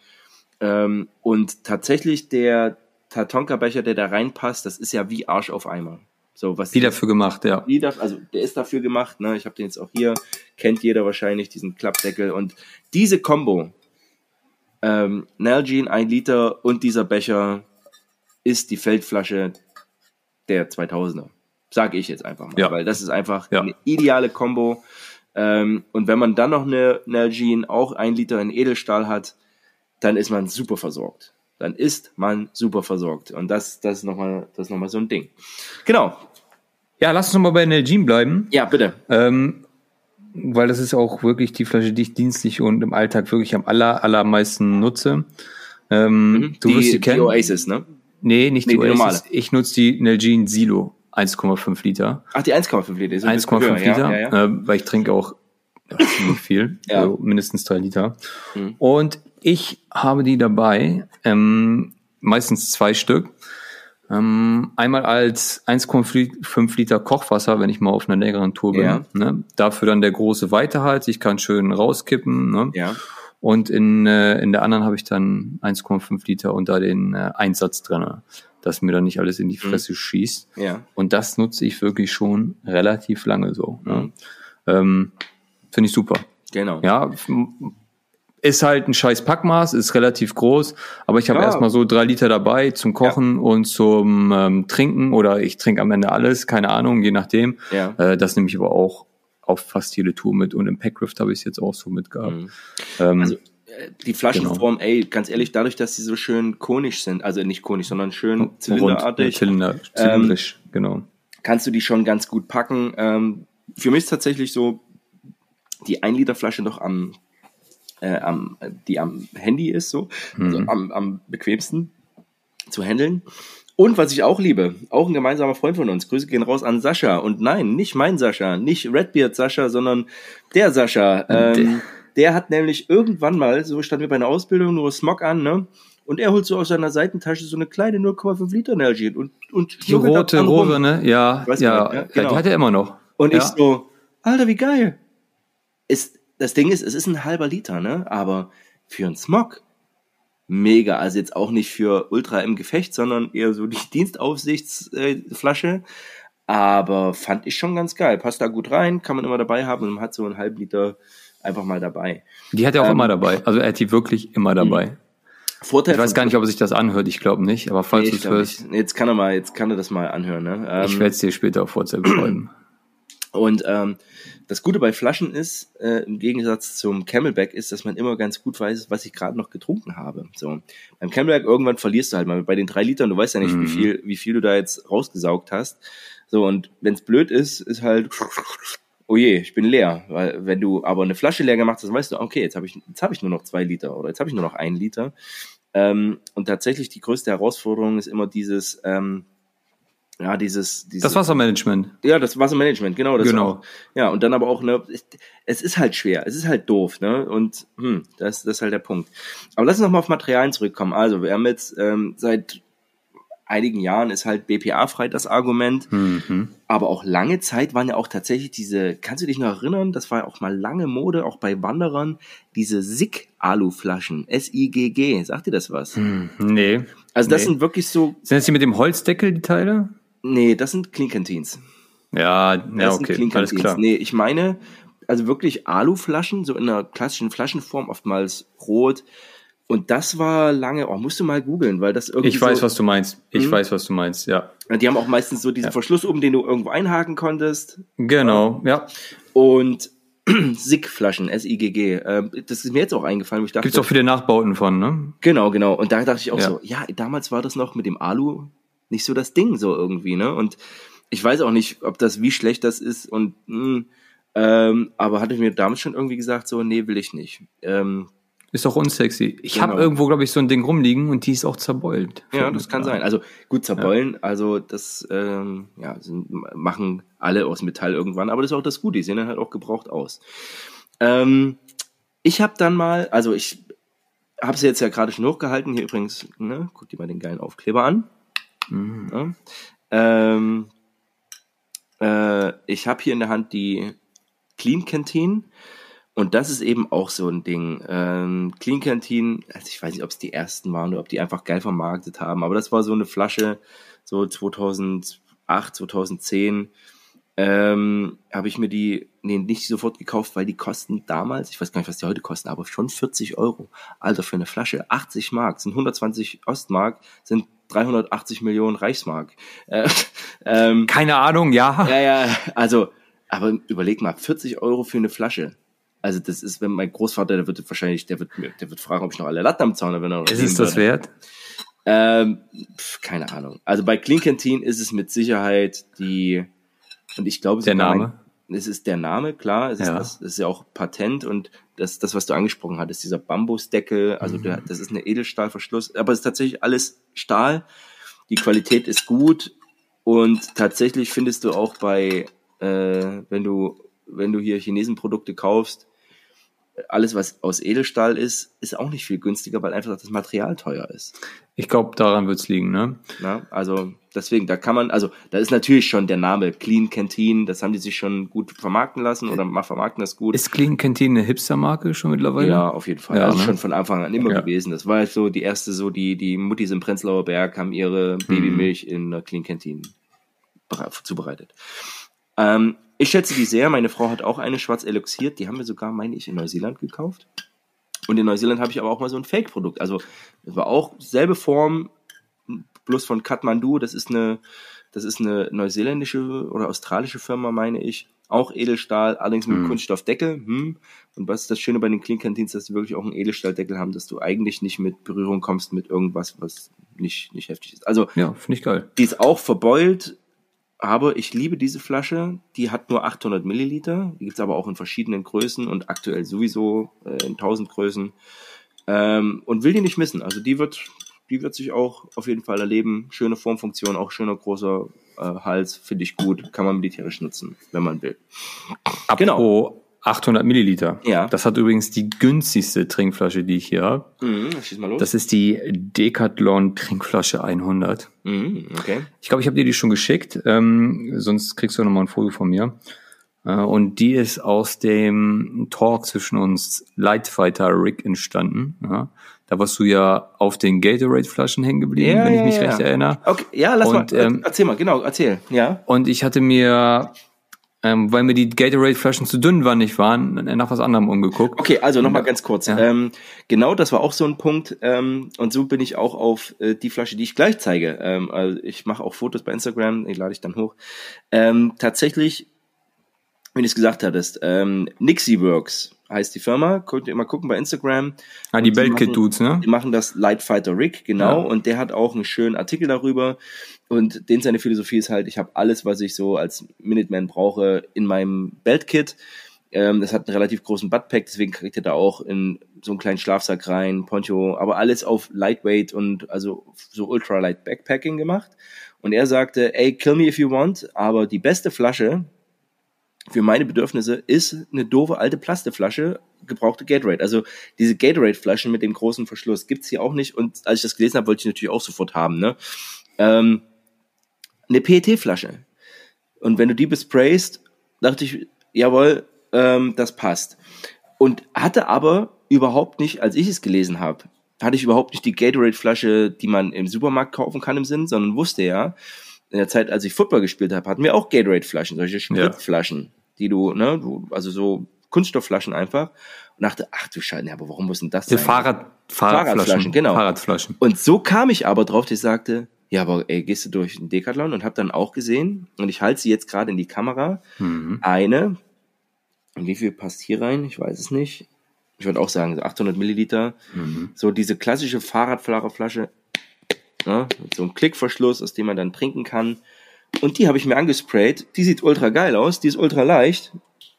Ähm, und tatsächlich der Tatonka-Becher, der da reinpasst, das ist ja wie Arsch auf Eimer. So, was wie dafür gemacht, ja. Wie da, also der ist dafür gemacht, ne? Ich habe den jetzt auch hier, kennt jeder wahrscheinlich, diesen Klappdeckel. Und diese Combo, ähm, Nalgene, ein Liter und dieser Becher ist die Feldflasche der 2000er. Sage ich jetzt einfach mal, ja. weil das ist einfach ja. eine ideale Combo. Ähm, und wenn man dann noch eine Nalgene, auch ein Liter in Edelstahl hat, dann ist man super versorgt. Dann ist man super versorgt. Und das, das ist nochmal, das ist nochmal so ein Ding. Genau. Ja, lass uns nochmal bei Nalgene bleiben. Ja, bitte. Ähm, weil das ist auch wirklich die Flasche, die ich dienstlich und im Alltag wirklich am aller, allermeisten nutze. Ähm, mhm. Du die, wirst sie kennen. Die Oasis, ne? Nee, nicht nee, die, die Oasis. Normale. Ich nutze die Nalgene Silo 1,5 Liter. Ach, die 1,5 Liter. 1,5 Liter, ja, ja, ja. Äh, weil ich trinke auch ziemlich viel, ja. also mindestens drei Liter. Mhm. Und ich habe die dabei, ähm, meistens zwei Stück. Ähm, einmal als 1,5 Liter Kochwasser, wenn ich mal auf einer längeren Tour bin. Ja. Ne? Dafür dann der große Weiterhalt, ich kann schön rauskippen. Ne? Ja. Und in, äh, in der anderen habe ich dann 1,5 Liter und da den äh, Einsatz drin, dass mir dann nicht alles in die mhm. Fresse mhm. schießt. Ja. Und das nutze ich wirklich schon relativ lange so. Ne? Mhm. Ähm, Finde ich super. Genau. Ja, ist halt ein scheiß Packmaß, ist relativ groß, aber ich habe Ja. erstmal so drei Liter dabei zum Kochen und zum ähm, Trinken oder ich trinke am Ende alles, keine Ahnung, je nachdem. Ja. Äh, das nehme ich aber auch auf fast jede Tour mit und im Packrift habe ich es jetzt auch so mitgehabt. Ähm, Also, äh, die Flaschenform, ey, ganz ehrlich, dadurch, dass sie so schön konisch sind, also nicht konisch, sondern schön zylinderartig, Zylinder, zylindrisch, genau. kannst du die schon ganz gut packen. Ähm, für mich ist tatsächlich so die 1 Liter Flasche noch am, äh, am, die am Handy ist, so, also am, am bequemsten zu handeln. Und was ich auch liebe, auch ein gemeinsamer Freund von uns, Grüße gehen raus an Sascha. Und nein, nicht mein Sascha, nicht Redbeard Sascha, sondern der Sascha. Ähm, der hat nämlich irgendwann mal, so standen wir bei einer Ausbildung, nur Smog an, ne? Und er holt so aus seiner Seitentasche so eine kleine 0,5 Liter Nalgene und, und Die rote. Rohre, ne? Ja, ja, ja, ja, genau. die hat er immer noch. Und ja. ich so, Alter, wie geil. Ist, das Ding ist, es ist ein halber Liter, ne? Aber für einen Smog mega. Also jetzt auch nicht für Ultra im Gefecht, sondern eher so die Dienstaufsichtsflasche. Aber fand ich schon ganz geil. Passt da gut rein, kann man immer dabei haben und man hat so einen halben Liter einfach mal dabei. Die hat er auch Ähm, immer dabei. Also er hat die wirklich immer dabei. Vorteil Ich weiß gar nicht, ob er sich das anhört. Ich glaube nicht. Aber falls Nee, du es hörst, nicht. Jetzt kann er mal, jetzt kann er das mal anhören, ne? Ähm, ich werde es dir später auf WhatsApp schreiben. Und ähm, das Gute bei Flaschen ist, äh, im Gegensatz zum Camelback, ist, dass man immer ganz gut weiß, was ich gerade noch getrunken habe. So beim Camelback irgendwann verlierst du halt mal bei den drei Litern. Du weißt ja nicht, Mhm. wie viel, wie viel du da jetzt rausgesaugt hast. So und wenn es blöd ist, ist halt, oh je, ich bin leer. Weil wenn du aber eine Flasche leer gemacht hast, weißt du, okay, jetzt habe ich, jetzt habe ich nur noch zwei Liter oder jetzt habe ich nur noch einen Liter. Ähm, und tatsächlich die größte Herausforderung ist immer dieses, ähm, ja, dieses, dieses Das Wassermanagement. ja, das Wassermanagement, genau. Das Genau. Auch, ja, und dann aber auch, ne, es- ist halt schwer, es ist halt doof, ne? Und hm, das, das ist halt der Punkt. Aber lass uns noch mal auf Materialien zurückkommen. Also, wir haben jetzt ähm, seit einigen Jahren ist halt BPA-frei das Argument, Mhm. aber auch lange Zeit waren ja auch tatsächlich diese, kannst du dich noch erinnern, das war ja auch mal lange Mode, auch bei Wanderern, diese SIG-Aluflaschen, S-I-G-G, sagt dir das was? Hm, Nee. Also das nee. sind wirklich so, Sind das die mit dem Holzdeckel, die Teile? Nee, das sind Canteens. Ja, ja, Das sind okay, Clean alles klar. Nee, ich meine, also wirklich Aluflaschen, so in einer klassischen Flaschenform, oftmals rot. Und das war lange, oh, musst du mal googeln, weil das irgendwie Ich weiß, so, was du meinst. Ich Mhm. weiß, was du meinst, ja. Die haben auch meistens so diesen Ja. Verschluss oben, den du irgendwo einhaken konntest. Genau, ja. Und SIG-Flaschen, S-I-G-G. Ähm, das ist mir jetzt auch eingefallen, ich dachte, Gibt's auch viele Nachbauten von, ne? Genau, genau. Und da dachte ich auch Ja. so, ja, damals war das noch mit dem Alu nicht so das Ding so irgendwie, ne? Und ich weiß auch nicht, ob das, wie schlecht das ist und, mh, ähm, aber hatte ich mir damals schon irgendwie gesagt, so, nee, will ich nicht. Ähm, Ist doch unsexy. Ich habe Genau. irgendwo, glaube ich, so ein Ding rumliegen und die ist auch zerbeult. ja, das kann sein. Also gut zerbeulen, also das ähm, ja, sind, machen alle aus Metall irgendwann, aber das ist auch das Gute, die sehen dann halt auch gebraucht aus. Ähm, ich habe dann mal, also ich habe sie jetzt ja gerade schon hochgehalten, hier übrigens, ne, guck dir mal den geilen Aufkleber an. Mhm. Ja. Ähm, äh, ich habe hier in der Hand die Clean Canteen und das ist eben auch so ein Ding. Ähm, Clean Canteen, also ich weiß nicht, ob es die ersten waren oder ob die einfach geil vermarktet haben, aber das war so eine Flasche, so 2008, 2010. Ähm, habe ich mir die nee, nicht sofort gekauft, weil die kosten damals, ich weiß gar nicht, was die heute kosten, aber schon 40 Euro. Alter, für eine Flasche 80 Mark, sind 120 Ostmark, sind 380 Millionen Reichsmark. Äh, ähm, Keine Ahnung, ja. ja, ja, also, aber überleg mal, 40 Euro für eine Flasche. Also das ist, wenn mein Großvater, der wird wahrscheinlich, der wird mir, der wird fragen, ob ich noch alle Latten am Zaun habe, wenn er noch Ist es das wert? Ähm, pf, keine Ahnung. Also bei Clean Canteen ist es mit Sicherheit die, und ich glaube, Der Name? Ein, es ist der Name, klar. Es ist, Ja. das, das ist ja auch Patent und das, das, was du angesprochen hattest, dieser Bambusdeckel, also Mhm. der, das ist eine Edelstahlverschluss, aber es ist tatsächlich alles Stahl. Die Qualität ist gut und tatsächlich findest du auch bei, äh, wenn du, wenn du hier Chinesenprodukte kaufst, alles, was aus Edelstahl ist, ist auch nicht viel günstiger, weil einfach das Material teuer ist. Ich glaube, daran wird's liegen, ne? Na, also deswegen, da kann man, also da ist natürlich schon der Name Clean Canteen, das haben die sich schon gut vermarkten lassen oder mal vermarkten das gut. Ist Clean Canteen eine Hipster-Marke schon mittlerweile? ja, auf jeden Fall. Ja, also ne? schon von Anfang an immer Ja. gewesen. Das war halt so die erste, so die, die Muttis im Prenzlauer Berg haben ihre Mhm. Babymilch in einer Clean Canteen bere- zubereitet. Ähm, ich schätze die sehr. Meine Frau hat auch eine schwarz eloxiert. Die haben wir sogar, meine ich, in Neuseeland gekauft. Und in Neuseeland habe ich aber auch mal so ein Fake-Produkt. Also das war auch selbe Form, bloß von Kathmandu. Das ist eine, das ist eine neuseeländische oder australische Firma, meine ich. Auch Edelstahl, allerdings mit Hm. Kunststoffdeckel. Hm. Und was ist das Schöne bei den Canteens, dass die wirklich auch einen Edelstahldeckel haben, dass du eigentlich nicht mit Berührung kommst mit irgendwas, was nicht, nicht heftig ist. Also Ja, finde ich geil. die ist auch verbeult, aber ich liebe diese Flasche. Die hat nur 800 Milliliter. Die gibt's aber auch in verschiedenen Größen und aktuell sowieso äh, in 1000 Größen. Ähm, und will die nicht missen. Also die wird, die wird sich auch auf jeden Fall erleben. Schöne Formfunktion, auch schöner großer äh, Hals, finde ich gut. Kann man militärisch nutzen, wenn man will. Genau. Apropos 800 Milliliter. Ja. Das hat übrigens die günstigste Trinkflasche, die ich hier habe. Mhm, schieß mal los. Das ist die Decathlon Trinkflasche 100. mhm, okay. Ich glaube, ich habe dir die schon geschickt. Ähm, sonst kriegst du noch mal ein Foto von mir. Äh, und die ist aus dem Talk zwischen uns Lightfighter Rick entstanden. Ja. Da warst du ja auf den Gatorade-Flaschen hängen geblieben, Ja, wenn ich ja, mich ja. recht erinnere. Okay, ja, lass Und, mal. ähm, erzähl mal, genau, erzähl. Ja. Und ich hatte mir, ähm, weil mir die Gatorade-Flaschen zu dünn waren, nicht waren, nach was anderem umgeguckt. Okay, also nochmal ganz kurz. Ja. Ähm, genau, das war auch so ein Punkt. Ähm, und so bin ich auch auf äh, die Flasche, die ich gleich zeige. Ähm, also ich mache auch Fotos bei Instagram, die lade ich dann hoch. Ähm, tatsächlich, wenn du es gesagt hattest, ähm, Nixie Works heißt die Firma. Könnt ihr mal gucken bei Instagram. Ah, die Beltkit-Dudes, ne? Die machen das Lightfighter Rick, genau. Ja. Und der hat auch einen schönen Artikel darüber. Und den seine Philosophie ist halt, ich habe alles, was ich so als Minuteman brauche, in meinem Beltkit. Ähm, das hat einen relativ großen Buttpack, deswegen kriegt ihr da auch in so einen kleinen Schlafsack rein, Poncho, aber alles auf Lightweight und also so Ultralight Backpacking gemacht. Und er sagte, ey, kill me if you want, aber die beste Flasche für meine Bedürfnisse ist eine doofe alte Plastikflasche, gebrauchte Gatorade. Also diese Gatorade-Flaschen mit dem großen Verschluss gibt's hier auch nicht. Und als ich das gelesen habe, wollte ich natürlich auch sofort haben. Ne? Ähm, eine PET-Flasche. Und wenn du die besprayst, dachte ich, jawohl, ähm, das passt. Und hatte aber überhaupt nicht, als ich es gelesen habe, hatte ich überhaupt nicht die Gatorade-Flasche, die man im Supermarkt kaufen kann im Sinn, sondern wusste ja, in der Zeit, als ich Football gespielt habe, hatten wir auch Gatorade-Flaschen, solche Spritzflaschen, die du, ne, du, also so Kunststoffflaschen einfach. Und dachte, ach du Scheiße, ja, aber warum muss denn das Die sein? Fahrrad, Fahrradflaschen, Fahrradflaschen, genau. Fahrradflaschen. Und so kam ich aber drauf, dass ich sagte, ja, aber ey, gehst du durch den Decathlon und hab dann auch gesehen, und ich halte sie jetzt gerade in die Kamera, Mhm. eine, und wie viel passt hier rein? Ich weiß es nicht. Ich würde auch sagen, so 800 Milliliter. Mhm. So diese klassische Fahrradfahrerflasche, ne, mit so einem Klickverschluss, aus dem man dann trinken kann. Und die habe ich mir angesprayt. Die sieht ultra geil aus, die ist ultra leicht.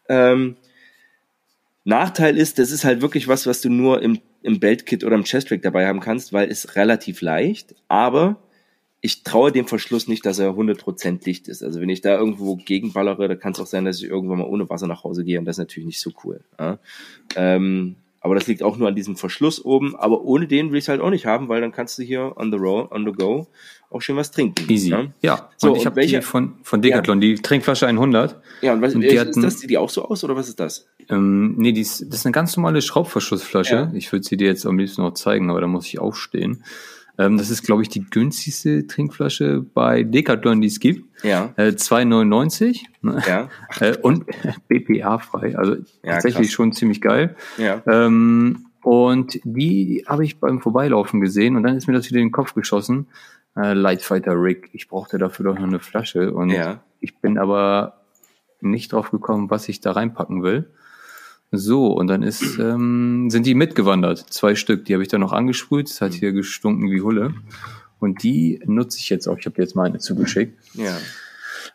Ähm, Nachteil ist, das ist halt wirklich was, was du nur im, im Beltkit oder im Chest-Track dabei haben kannst, weil es relativ leicht, aber ich traue dem Verschluss nicht, dass er 100% dicht ist. Also wenn ich da irgendwo gegenballere, da kann es auch sein, dass ich irgendwann mal ohne Wasser nach Hause gehe und das ist natürlich nicht so cool. Ja? Ähm, aber das liegt auch nur an diesem Verschluss oben. Aber ohne den will ich es halt auch nicht haben, weil dann kannst du hier on the road, on the go auch schön was trinken. Easy. Ja, Ja, So, und ich habe welche- die von, von Decathlon, die Trinkflasche 100. ja und was Und die ist hatten- das? Sieht die auch so aus oder was ist das? Ähm, nee, die ist, das ist eine ganz normale Schraubverschlussflasche. Ja. Ich würde sie dir jetzt am liebsten noch zeigen, aber da muss ich aufstehen. Ähm, das ist, glaube ich, die günstigste Trinkflasche bei Decathlon, die es gibt. Ja, Äh, 2,99 ne? ja, äh, und BPA-frei. Also Ja, tatsächlich krass. schon ziemlich geil. ja. Ähm, und die habe ich beim Vorbeilaufen gesehen und dann ist mir das wieder in den Kopf geschossen. Äh, Lightfighter Rick, ich brauchte dafür doch noch eine Flasche und Ja. ich bin aber nicht drauf gekommen, was ich da reinpacken will. So, und dann ist, ähm, sind die mitgewandert. Zwei Stück, die habe ich dann noch angesprüht. Es hat hier gestunken wie Hulle. Und die nutze ich jetzt auch. Ich habe jetzt mal eine zugeschickt. Ja.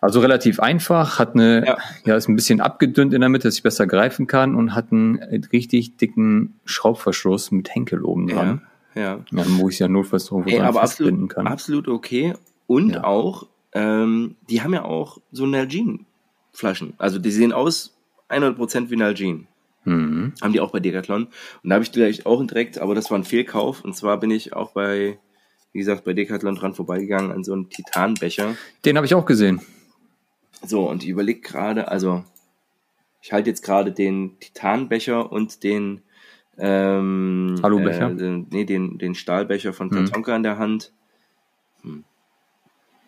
Also relativ einfach, hat eine, Ja. ja. ist ein bisschen abgedünnt in der Mitte, dass ich besser greifen kann und hat einen richtig dicken Schraubverschluss mit Henkel oben dran, Ja. ja. wo ich ja notfalls irgendwo Ey, aber absolut, kann. absolut okay. Und Ja. auch, ähm, die haben ja auch so Nalgene-Flaschen. Also die sehen aus 100% wie Nalgene. Mhm. Haben die auch bei Decathlon. Und da habe ich gleich auch direkt, aber das war ein Fehlkauf. Und zwar bin ich auch bei, wie gesagt, bei Decathlon dran vorbeigegangen an so einen Titanbecher. Den habe ich auch gesehen. So, und ich überlege gerade, also ich halte jetzt gerade den Titanbecher und den ähm, Alubecher? Äh, den, nee, den, den Stahlbecher von Mhm. Tatonka in der Hand.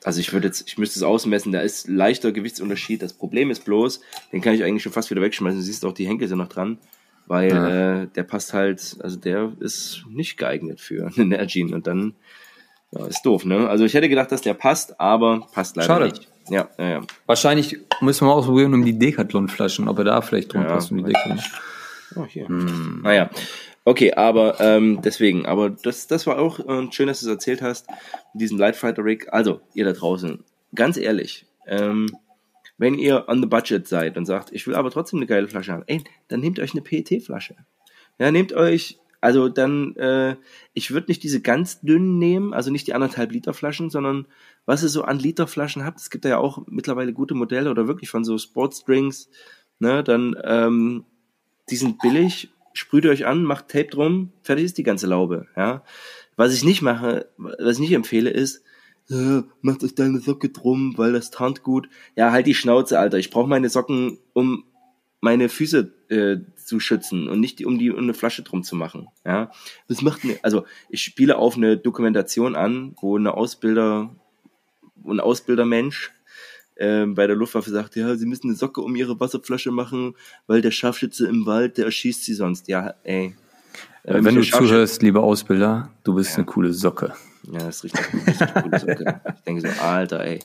Also ich würde jetzt, ich müsste es ausmessen, da ist leichter Gewichtsunterschied. Das Problem ist bloß, den kann ich eigentlich schon fast wieder wegschmeißen. Du siehst auch, die Henkel sind noch dran. weil ja. äh, der passt halt, also der ist nicht geeignet für einen Nalgene und dann ja, ist doof, ne? Also ich hätte gedacht, dass der passt, aber passt leider Schade. nicht. Ja, ja, ja. Wahrscheinlich müssen wir ausprobieren um die Decathlon-Flaschen, ob er da vielleicht drum ja, passt um die Decathlon. Oh, hier. Hm. Naja. Okay, aber ähm, deswegen, aber das, das war auch äh, schön, dass du es erzählt hast, diesen Lightfighter Rig. Also, ihr da draußen, ganz ehrlich, ähm, wenn ihr on the budget seid und sagt, ich will aber trotzdem eine geile Flasche haben, ey, dann nehmt euch eine PET-Flasche. Ja, nehmt euch, also dann, äh, ich würde nicht diese ganz dünnen nehmen, also nicht die anderthalb Liter Flaschen, sondern was ihr so an Literflaschen habt, es gibt ja auch mittlerweile gute Modelle oder wirklich von so Sportsdrinks, ne, dann, ähm, die sind billig sprüht euch an, macht Tape drum, fertig ist die ganze Laube, ja. Was ich nicht mache, was ich nicht empfehle, ist, ja, macht euch deine Socke drum, weil das tarnt gut. Ja, halt die Schnauze, Alter. Ich brauche meine Socken, um meine Füße äh, zu schützen und nicht um die um eine Flasche drum zu machen. Ja, das macht mir, also ich spiele auf eine Dokumentation an, wo eine Ausbilder, ein Ausbildermensch ähm, bei der Luftwaffe sagt, ja, sie müssen eine Socke um ihre Wasserflasche machen, weil der Scharfschütze im Wald, der erschießt sie sonst. Ja, ey. Äh, wenn du zuhörst, lieber Ausbilder, du bist ja. eine coole Socke. Ja, das ist richtig, richtig coole Socke. Ich denke so, Alter, ey.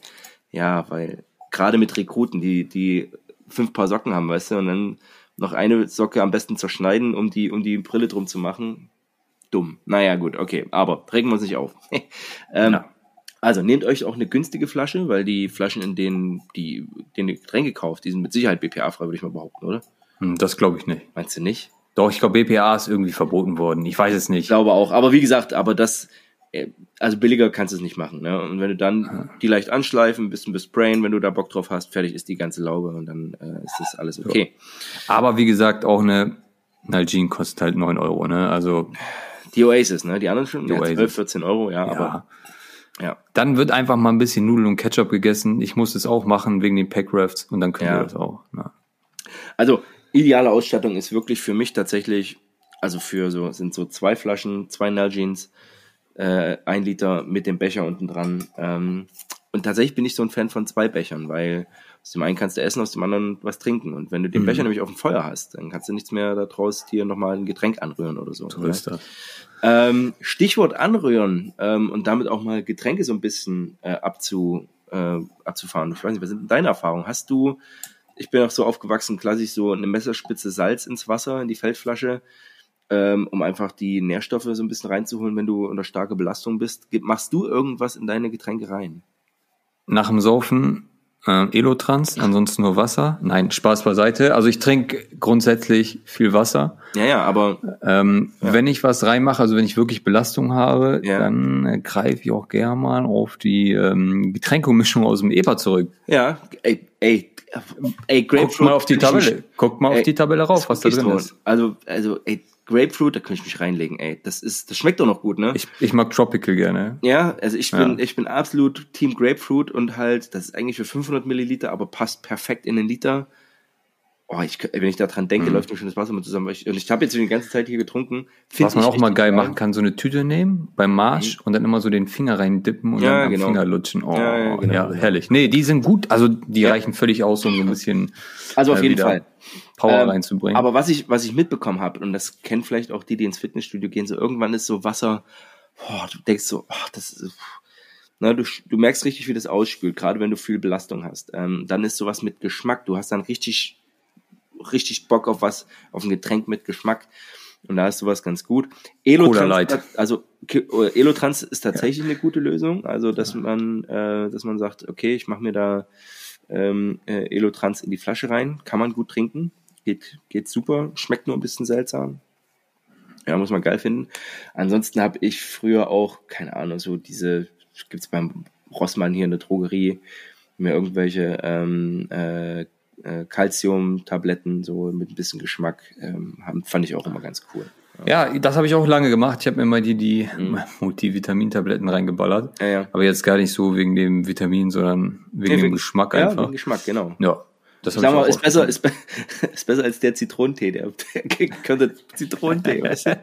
Ja, weil gerade mit Rekruten, die, die fünf Paar Socken haben, weißt du, und dann noch eine Socke am besten zerschneiden, um die, um die Brille drum zu machen. Dumm. Naja, gut, okay. Aber regen wir uns nicht auf. ähm, ja. Also nehmt euch auch eine günstige Flasche, weil die Flaschen, in denen die, denen ihr Getränke kauft, die sind mit Sicherheit BPA-frei, würde ich mal behaupten, oder? Hm, das glaube ich nicht. Meinst du nicht? Doch, ich glaube, BPA ist irgendwie verboten worden. Ich weiß es nicht. Ich glaube auch. Aber wie gesagt, aber das, äh, also billiger kannst du es nicht machen. Ne? Und wenn du dann die leicht anschleifen, ein bisschen besprayen, wenn du da Bock drauf hast, fertig ist die ganze Laube und dann äh, ist das alles okay. Aber wie gesagt, auch eine Nalgene kostet halt neun Euro. Ne? Also die Oasis, ne? Die anderen schon ja, 12, 14 Euro, ja, ja. aber ja. Dann wird einfach mal ein bisschen Nudeln und Ketchup gegessen. Ich muss es auch machen wegen den Packrafts und dann können ja. wir das auch. Ja. Also ideale Ausstattung ist wirklich für mich tatsächlich, also für so sind so zwei Flaschen, zwei Nalgenes, äh, ein Liter mit dem Becher unten dran. Ähm, und tatsächlich bin ich so ein Fan von zwei Bechern, weil aus dem einen kannst du essen, aus dem anderen was trinken. Und wenn du den mhm. Becher nämlich auf dem Feuer hast, dann kannst du nichts mehr daraus dir nochmal ein Getränk anrühren oder so. So ist das. Ähm, Stichwort anrühren ähm, und damit auch mal Getränke so ein bisschen äh, abzu, äh, abzufahren. Ich weiß nicht, was sind deine Erfahrungen? Hast du, ich bin auch so aufgewachsen, klassisch so eine Messerspitze Salz ins Wasser, in die Feldflasche, ähm, um einfach die Nährstoffe so ein bisschen reinzuholen, wenn du unter starker Belastung bist. Machst du irgendwas in deine Getränke rein? Nach dem Saufen äh, Elotrans, ansonsten nur Wasser. Nein, Spaß beiseite. Also ich trinke grundsätzlich viel Wasser. Ja, ja, aber ähm, ja. wenn ich was reinmache, also wenn ich wirklich Belastung habe, ja. dann äh, greife ich auch gerne mal auf die ähm, Getränkemischung aus dem Eber zurück. Ja, ey, ey, ey Grapefruit. Guck mal auf die Tabelle. Guck mal ey, auf die Tabelle rauf, was da drin ist. Also, also, ey, Grapefruit, da könnte ich mich reinlegen, ey. Das ist, das schmeckt doch noch gut, ne? Ich, ich mag Tropical gerne. Ja, also ich bin, ja. ich bin absolut Team Grapefruit und halt, das ist eigentlich für 500 Milliliter, aber passt perfekt in den Liter. Oh, ich, wenn ich daran denke, mhm. läuft mir schon das Wasser mit zusammen. Und ich habe jetzt die ganze Zeit hier getrunken. Was man auch mal geil, geil machen kann, so eine Tüte nehmen beim Marsch mhm. und dann immer so den Finger rein dippen und ja, dann genau. am Finger lutschen. Oh, ja, ja, genau. ja, herrlich. Nee, die sind gut. Also die reichen völlig aus, um so ein bisschen. Also auf äh, jeden Fall. Power ähm, reinzubringen. Aber was ich, was ich mitbekommen habe, und das kennen vielleicht auch die, die ins Fitnessstudio gehen, so irgendwann ist so Wasser, boah, du denkst so, ach, das ist, na, du, du merkst richtig, wie das ausspült, gerade wenn du viel Belastung hast. Ähm, dann ist sowas mit Geschmack. Du hast dann richtig, richtig Bock auf was, auf ein Getränk mit Geschmack. Und da ist sowas ganz gut. Elotrans, also Elotrans ist tatsächlich ja. eine gute Lösung. Also dass man, äh, dass man sagt, okay, ich mache mir da ähm, äh, Elotrans in die Flasche rein, kann man gut trinken. Geht, geht super, schmeckt nur ein bisschen seltsam. Ja, muss man geil finden. Ansonsten habe ich früher auch, keine Ahnung, so diese, gibt's beim Rossmann hier in der Drogerie, mir irgendwelche ähm, äh, äh, Calcium-Tabletten so mit ein bisschen Geschmack, ähm, haben, fand ich auch immer ganz cool. Ja, das habe ich auch lange gemacht. Ich habe mir mal die, die mhm. Multivitamintabletten reingeballert. Ja, ja. Aber jetzt gar nicht so wegen dem Vitamin, sondern wegen ja, dem Geschmack einfach. Ja, wegen Geschmack, genau. Ja. Das ich sag mal, ist besser, ist, be ist, besser als der Zitronentee, der, der könnte Zitronentee, weißt du?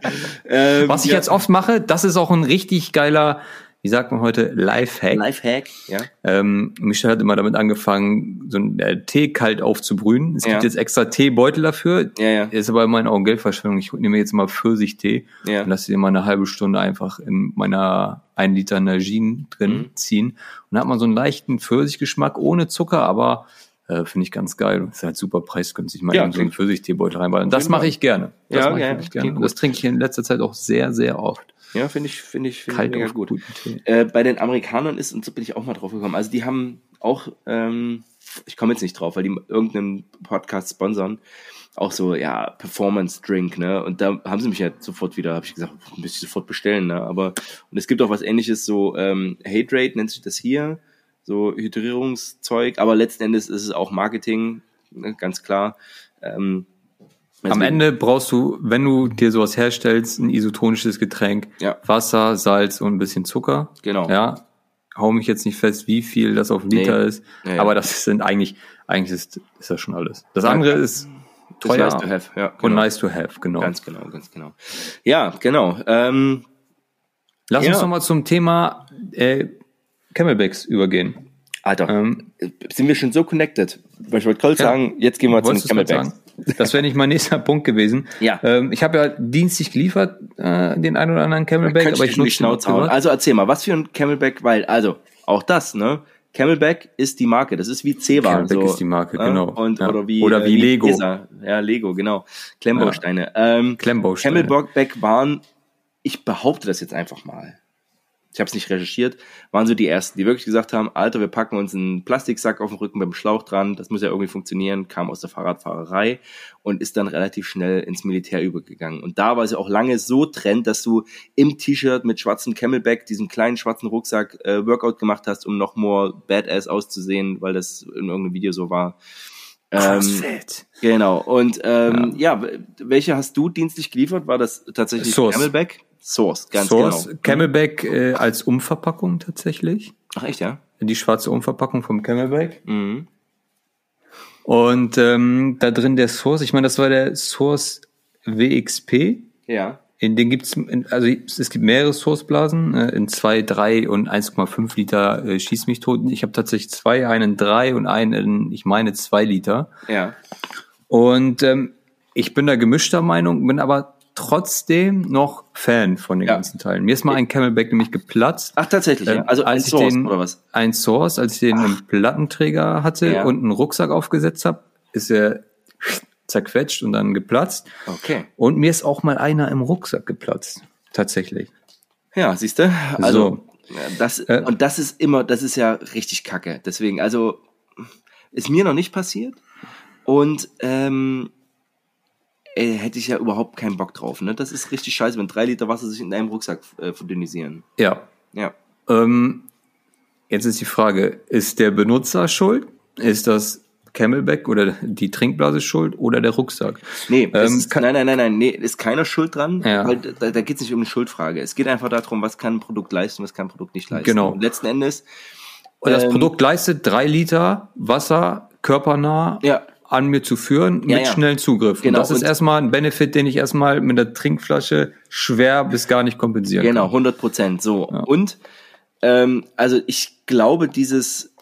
ähm, Was ich ja. jetzt oft mache, das ist auch ein richtig geiler, wie sagt man heute, Lifehack. Lifehack, ja. Ähm, Michel hat immer damit angefangen, so einen äh, Tee kalt aufzubrühen. Es Ja. gibt jetzt extra Teebeutel dafür. Ja, ja. Ist aber in meinen Augen Geldverschwendung. Ich nehme jetzt mal Pfirsichtee Ja. und lasse den mal eine halbe Stunde einfach in meiner 1 Liter Najin drin Mhm. ziehen. Und dann hat man so einen leichten Pfirsichgeschmack ohne Zucker, aber äh, finde ich ganz geil. Ist halt super preisgünstig, mal Ja, eben so einen Pfirsichtee-Beutel reinballern. Das mache ich gerne. Das Ja, mache ich ja, wirklich gerne. Und das trinke ich in letzter Zeit auch sehr, sehr oft. Ja, finde ich, finde ich, finde ich mega gut. Äh, bei den Amerikanern ist, und so bin ich auch mal drauf gekommen, also die haben auch, ähm, ich komme jetzt nicht drauf, weil die irgendeinen Podcast sponsern, auch so, ja, Performance Drink, ne? Und da haben sie mich ja sofort wieder, habe ich gesagt, müsste ich sofort bestellen, ne? Aber, und es gibt auch was ähnliches, so, ähm, Haterate nennt sich das hier, so Hydrierungszeug, aber letzten Endes ist es auch Marketing, ne? ganz klar. Ähm, Am deswegen- Ende brauchst du, wenn du dir sowas herstellst, ein isotonisches Getränk, Ja. Wasser, Salz und ein bisschen Zucker. Genau. Ja. Hau mich jetzt nicht fest, wie viel das auf Liter Nee. ist. Ja. Aber das sind eigentlich, eigentlich ist, ist das schon alles. Das andere ist teuer nice to have, ja, und genau. nice to have, genau. Ganz genau, ganz genau. Ja, genau. Ähm, Lass Ja. uns noch mal zum Thema äh, Camelbacks übergehen. Alter, Ähm, sind wir schon so connected? Ich wollte gerade Ja. sagen, jetzt gehen wir zum Wolltest du es Camelback. Das wäre nicht mein nächster Punkt gewesen. Ja. Ähm, ich habe ja dienstlich geliefert, äh, den einen oder anderen Camelback, aber ich ich nutze Schnauze hauen. Also erzähl mal, was für ein Camelback, weil, also, auch das, ne? Camelback ist die Marke, das ist wie Ceva. Camelback so, ist die Marke, ne? genau. Und, Ja. Oder wie, Oder äh, wie Lego. Pisa. Ja, Lego, genau. Klemmbausteine. Ähm, Klemmbausteine. Camelback waren, ich behaupte das jetzt einfach mal. Ich habe es nicht recherchiert, waren so die ersten, die wirklich gesagt haben, Alter, wir packen uns einen Plastiksack auf den Rücken mit dem Schlauch dran, das muss ja irgendwie funktionieren, kam aus der Fahrradfahrerei und ist dann relativ schnell ins Militär übergegangen. Und da war es ja auch lange so Trend, dass du im T-Shirt mit schwarzem Camelback, diesem kleinen schwarzen Rucksack, äh, Workout gemacht hast, um noch more badass auszusehen, weil das in irgendeinem Video so war. Ähm, Crossfit. Genau. Und ähm, ja. w- welche hast du dienstlich geliefert? War das tatsächlich Source. Camelback? Source, ganz Source, genau. Camelback äh, als Umverpackung tatsächlich. Ach echt, ja? Die schwarze Umverpackung vom Camelback. Mhm. Und ähm, da drin der Source, ich meine, das war der Source WXP. Ja. In den gibt's, in, also es gibt mehrere Sourceblasen, äh, in zwei, drei und 1,5 Liter äh, schieß mich tot. Ich habe tatsächlich zwei, einen drei und einen, in, ich meine, zwei Liter. Ja. Und ähm, ich bin da gemischter Meinung, bin aber trotzdem noch Fan von den Ja. ganzen Teilen. Mir ist mal ein Camelback nämlich geplatzt. Ach, tatsächlich, ja. Ähm, Also ein als ich Source, den, oder was? Ein Source, als ich den im Plattenträger hatte Ja. und einen Rucksack aufgesetzt habe, ist er zerquetscht und dann geplatzt. Okay. Und mir ist auch mal einer im Rucksack geplatzt. Tatsächlich. Ja, siehst du? Also, So. das, Äh. und das ist immer, das ist ja richtig kacke. Deswegen, also, ist mir noch nicht passiert. Und, ähm, äh, hätte ich ja überhaupt keinen Bock drauf. Ne? Das ist richtig scheiße, wenn drei Liter Wasser sich in einem Rucksack äh, verdünnisieren. Ja. Ja. Ähm, jetzt ist die Frage, ist der Benutzer schuld? Ist das Camelback oder die Trinkblase schuld oder der Rucksack? Nee, Ähm, ist, nein, nein, nein, nein, nee, ist keiner schuld dran, Ja. weil da, da geht es nicht um eine Schuldfrage. Es geht einfach darum, was kann ein Produkt leisten, was kann ein Produkt nicht leisten. Genau. Und letzten Endes, Und das Ähm, Produkt leistet drei Liter Wasser körpernah Ja. An mir zu führen Ja, mit ja. schnellen Zugriff. Genau, Und das ist und- erstmal ein Benefit, den ich erstmal mit der Trinkflasche schwer bis gar nicht kompensieren genau, kann. 100 Prozent, so. Und, ähm, also ich glaube, dieses,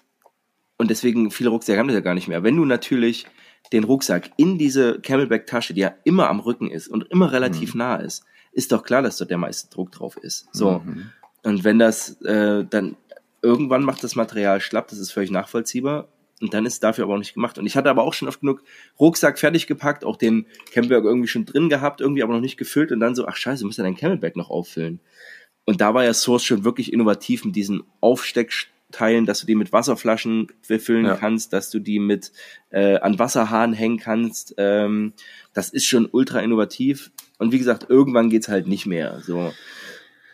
und deswegen viele Rucksäcke haben das ja gar nicht mehr. Wenn du natürlich den Rucksack in diese Camelback-Tasche, die ja immer am Rücken ist und immer relativ Mhm. nah ist, ist doch klar, dass dort der meiste Druck drauf ist. So. Mhm. Und wenn das äh, dann irgendwann macht das Material schlapp, das ist völlig nachvollziehbar. Und dann ist es dafür aber auch nicht gemacht. Und ich hatte aber auch schon oft genug Rucksack fertig gepackt, auch den Camelback irgendwie schon drin gehabt, irgendwie aber noch nicht gefüllt und dann so, ach scheiße, du musst ja dein Camelback noch auffüllen. Und da war ja Source schon wirklich innovativ mit diesen Aufsteckteilen, dass du die mit Wasserflaschen befüllen Ja. kannst, dass du die mit äh, an Wasserhahn hängen kannst. Ähm, das ist schon ultra innovativ. Und wie gesagt, irgendwann geht's halt nicht mehr. So.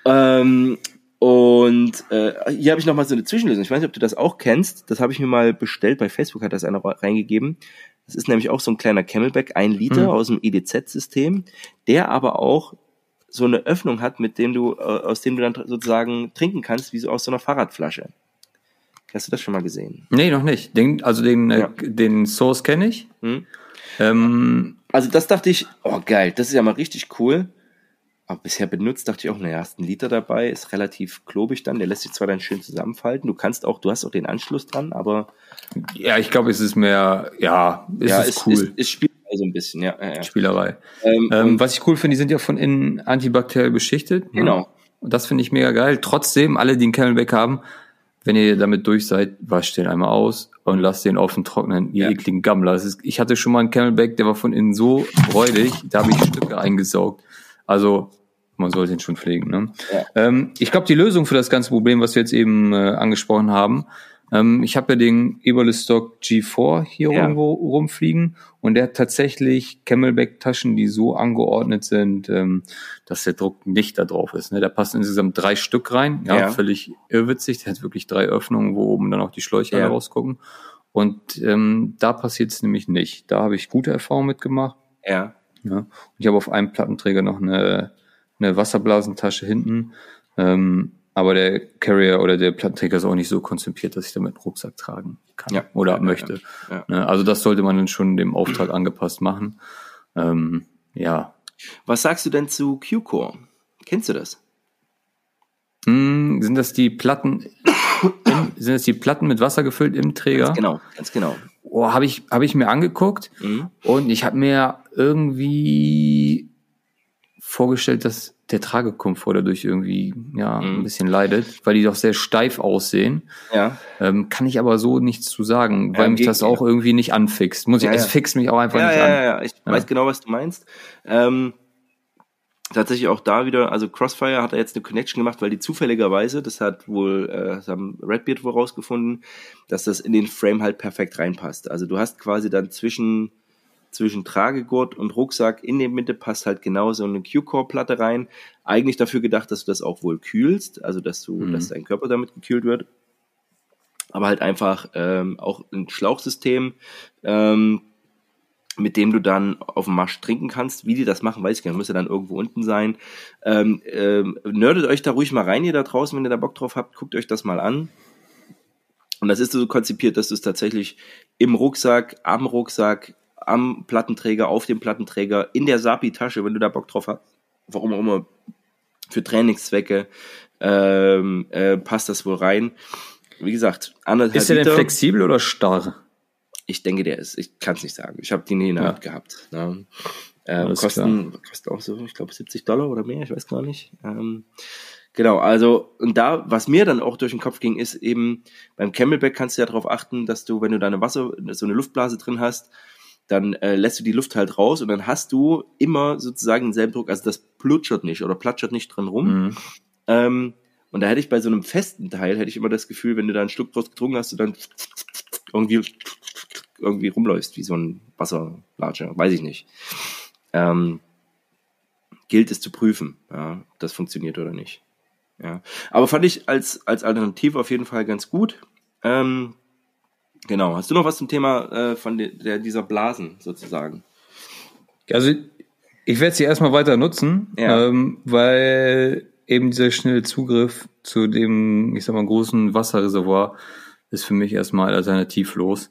Ähm, und äh, hier habe ich noch mal so eine Zwischenlösung. Ich weiß nicht, ob du das auch kennst. Das habe ich mir mal bestellt. Bei Facebook hat das einer reingegeben. Das ist nämlich auch so ein kleiner Camelback, ein Liter Mhm. aus dem EDZ-System, der aber auch so eine Öffnung hat, mit dem du, äh, aus dem du dann sozusagen trinken kannst, wie so aus so einer Fahrradflasche. Hast du das schon mal gesehen? Nee, noch nicht. Den, also den, Ja. äh, den Source kenne ich. Hm? Ähm, Also das dachte ich, oh geil, das ist ja mal richtig cool. Aber bisher benutzt, dachte ich auch, naja, hast einen Liter dabei, ist relativ klobig dann, der lässt sich zwar dann schön zusammenfalten, du kannst auch, du hast auch den Anschluss dran, aber. Ja, ich glaube, es ist mehr, ja, es ja, ist, ist cool. Ist, ist Spielerei so ein bisschen, ja. ja, ja. Spielerei. Ähm, ähm, was ich cool finde, die sind ja von innen antibakteriell beschichtet. Ne? Genau. Und das finde ich mega geil. Trotzdem, alle, die einen Camelback haben, wenn ihr damit durch seid, wascht den einmal aus und lasst den offen trocknen, ihr ja. ekligen Gammler. Ist, ich hatte schon mal einen Camelback, der war von innen so räudig, da habe ich Stücke eingesaugt. Also man soll den schon pflegen. Ne? Ja. Ähm, ich glaube, die Lösung für das ganze Problem, was wir jetzt eben äh, angesprochen haben, ähm, ich habe ja den Eberlestock G4 hier ja. irgendwo rumfliegen und der hat tatsächlich Camelback-Taschen, die so angeordnet sind, ähm, dass der Druck nicht da drauf ist. Ne? Da passen insgesamt drei Stück rein, ja, ja. völlig irrwitzig. Der hat wirklich drei Öffnungen, wo oben dann auch die Schläuche ja. rausgucken. Und ähm, da passiert es nämlich nicht. Da habe ich gute Erfahrungen mitgemacht. Ja. Ja. Und ich habe auf einem Plattenträger noch eine eine Wasserblasentasche hinten. Ähm, aber der Carrier oder der Plattenträger ist auch nicht so konzipiert, dass ich damit einen Rucksack tragen kann ja, oder ja, möchte. Ja, ne, also das sollte man dann schon dem Auftrag angepasst machen. Ähm, ja. Was sagst du denn zu Q-Core? Kennst du das? Hm, sind das die Platten? Im, sind das die Platten mit Wasser gefüllt im Träger? Ganz genau, ganz genau. Oh, habe ich habe ich mir angeguckt mhm. und ich habe mir irgendwie vorgestellt, dass der Tragekomfort dadurch irgendwie ja mhm. ein bisschen leidet, weil die doch sehr steif aussehen. Ja. Ähm, kann ich aber so nichts zu sagen, weil ja, mich das auch irgendwie nicht anfixt. Muss ich, ja, es fixt mich auch einfach ja, nicht ja, an. Ja, ja, ich weiß genau, was du meinst. Ähm, tatsächlich auch da wieder, also Crossfire hat da jetzt eine Connection gemacht, weil die zufälligerweise, das hat wohl, äh, das haben Redbeard wohl rausgefunden, dass das in den Frame halt perfekt reinpasst. Also du hast quasi dann zwischen zwischen Tragegurt und Rucksack in der Mitte passt halt genau so eine Q-Core-Platte rein. Eigentlich dafür gedacht, dass du das auch wohl kühlst, also dass du, mhm. dass dein Körper damit gekühlt wird. Aber halt einfach ähm, auch ein Schlauchsystem, ähm, mit dem du dann auf dem Marsch trinken kannst. Wie die das machen, weiß ich gar nicht. Müsste dann irgendwo unten sein. Ähm, ähm, nerdet euch da ruhig mal rein, ihr da draußen, wenn ihr da Bock drauf habt. Guckt euch das mal an. Und das ist so konzipiert, dass du es tatsächlich im Rucksack, am Rucksack, am Plattenträger, auf dem Plattenträger, in der Sapi-Tasche, wenn du da Bock drauf hast, warum auch immer, für Trainingszwecke, ähm, äh, passt das wohl rein. Wie gesagt, anderthalb Ist der denn flexibel oder starr? Ich denke, der ist. Ich kann es nicht sagen. Ich habe die nie in der ja. Hand gehabt. Ne? Ähm, kosten, kosten auch so, ich glaube, 70 Dollar oder mehr, ich weiß gar nicht. Ähm, genau, also, und da, was mir dann auch durch den Kopf ging, ist eben, beim Camelback kannst du ja darauf achten, dass du, wenn du deine Wasser, so eine Luftblase drin hast, dann äh, lässt du die Luft halt raus und dann hast du immer sozusagen denselben Druck, also das plutschert nicht oder platschert nicht dran rum. Mhm. Ähm, und da hätte ich bei so einem festen Teil, hätte ich immer das Gefühl, wenn du da ein Stück draus getrunken hast, du dann irgendwie, irgendwie rumläufst, wie so ein Wasserlatscher, weiß ich nicht. Ähm, gilt es zu prüfen, ja, ob das funktioniert oder nicht. Ja. Aber fand ich als, als Alternative auf jeden Fall ganz gut. Ähm, Genau. Hast du noch was zum Thema äh, von de, der, dieser Blasen sozusagen? Also ich werde sie erstmal weiter nutzen, ja. ähm, weil eben dieser schnelle Zugriff zu dem, ich sag mal, großen Wasserreservoir ist für mich erstmal alternativlos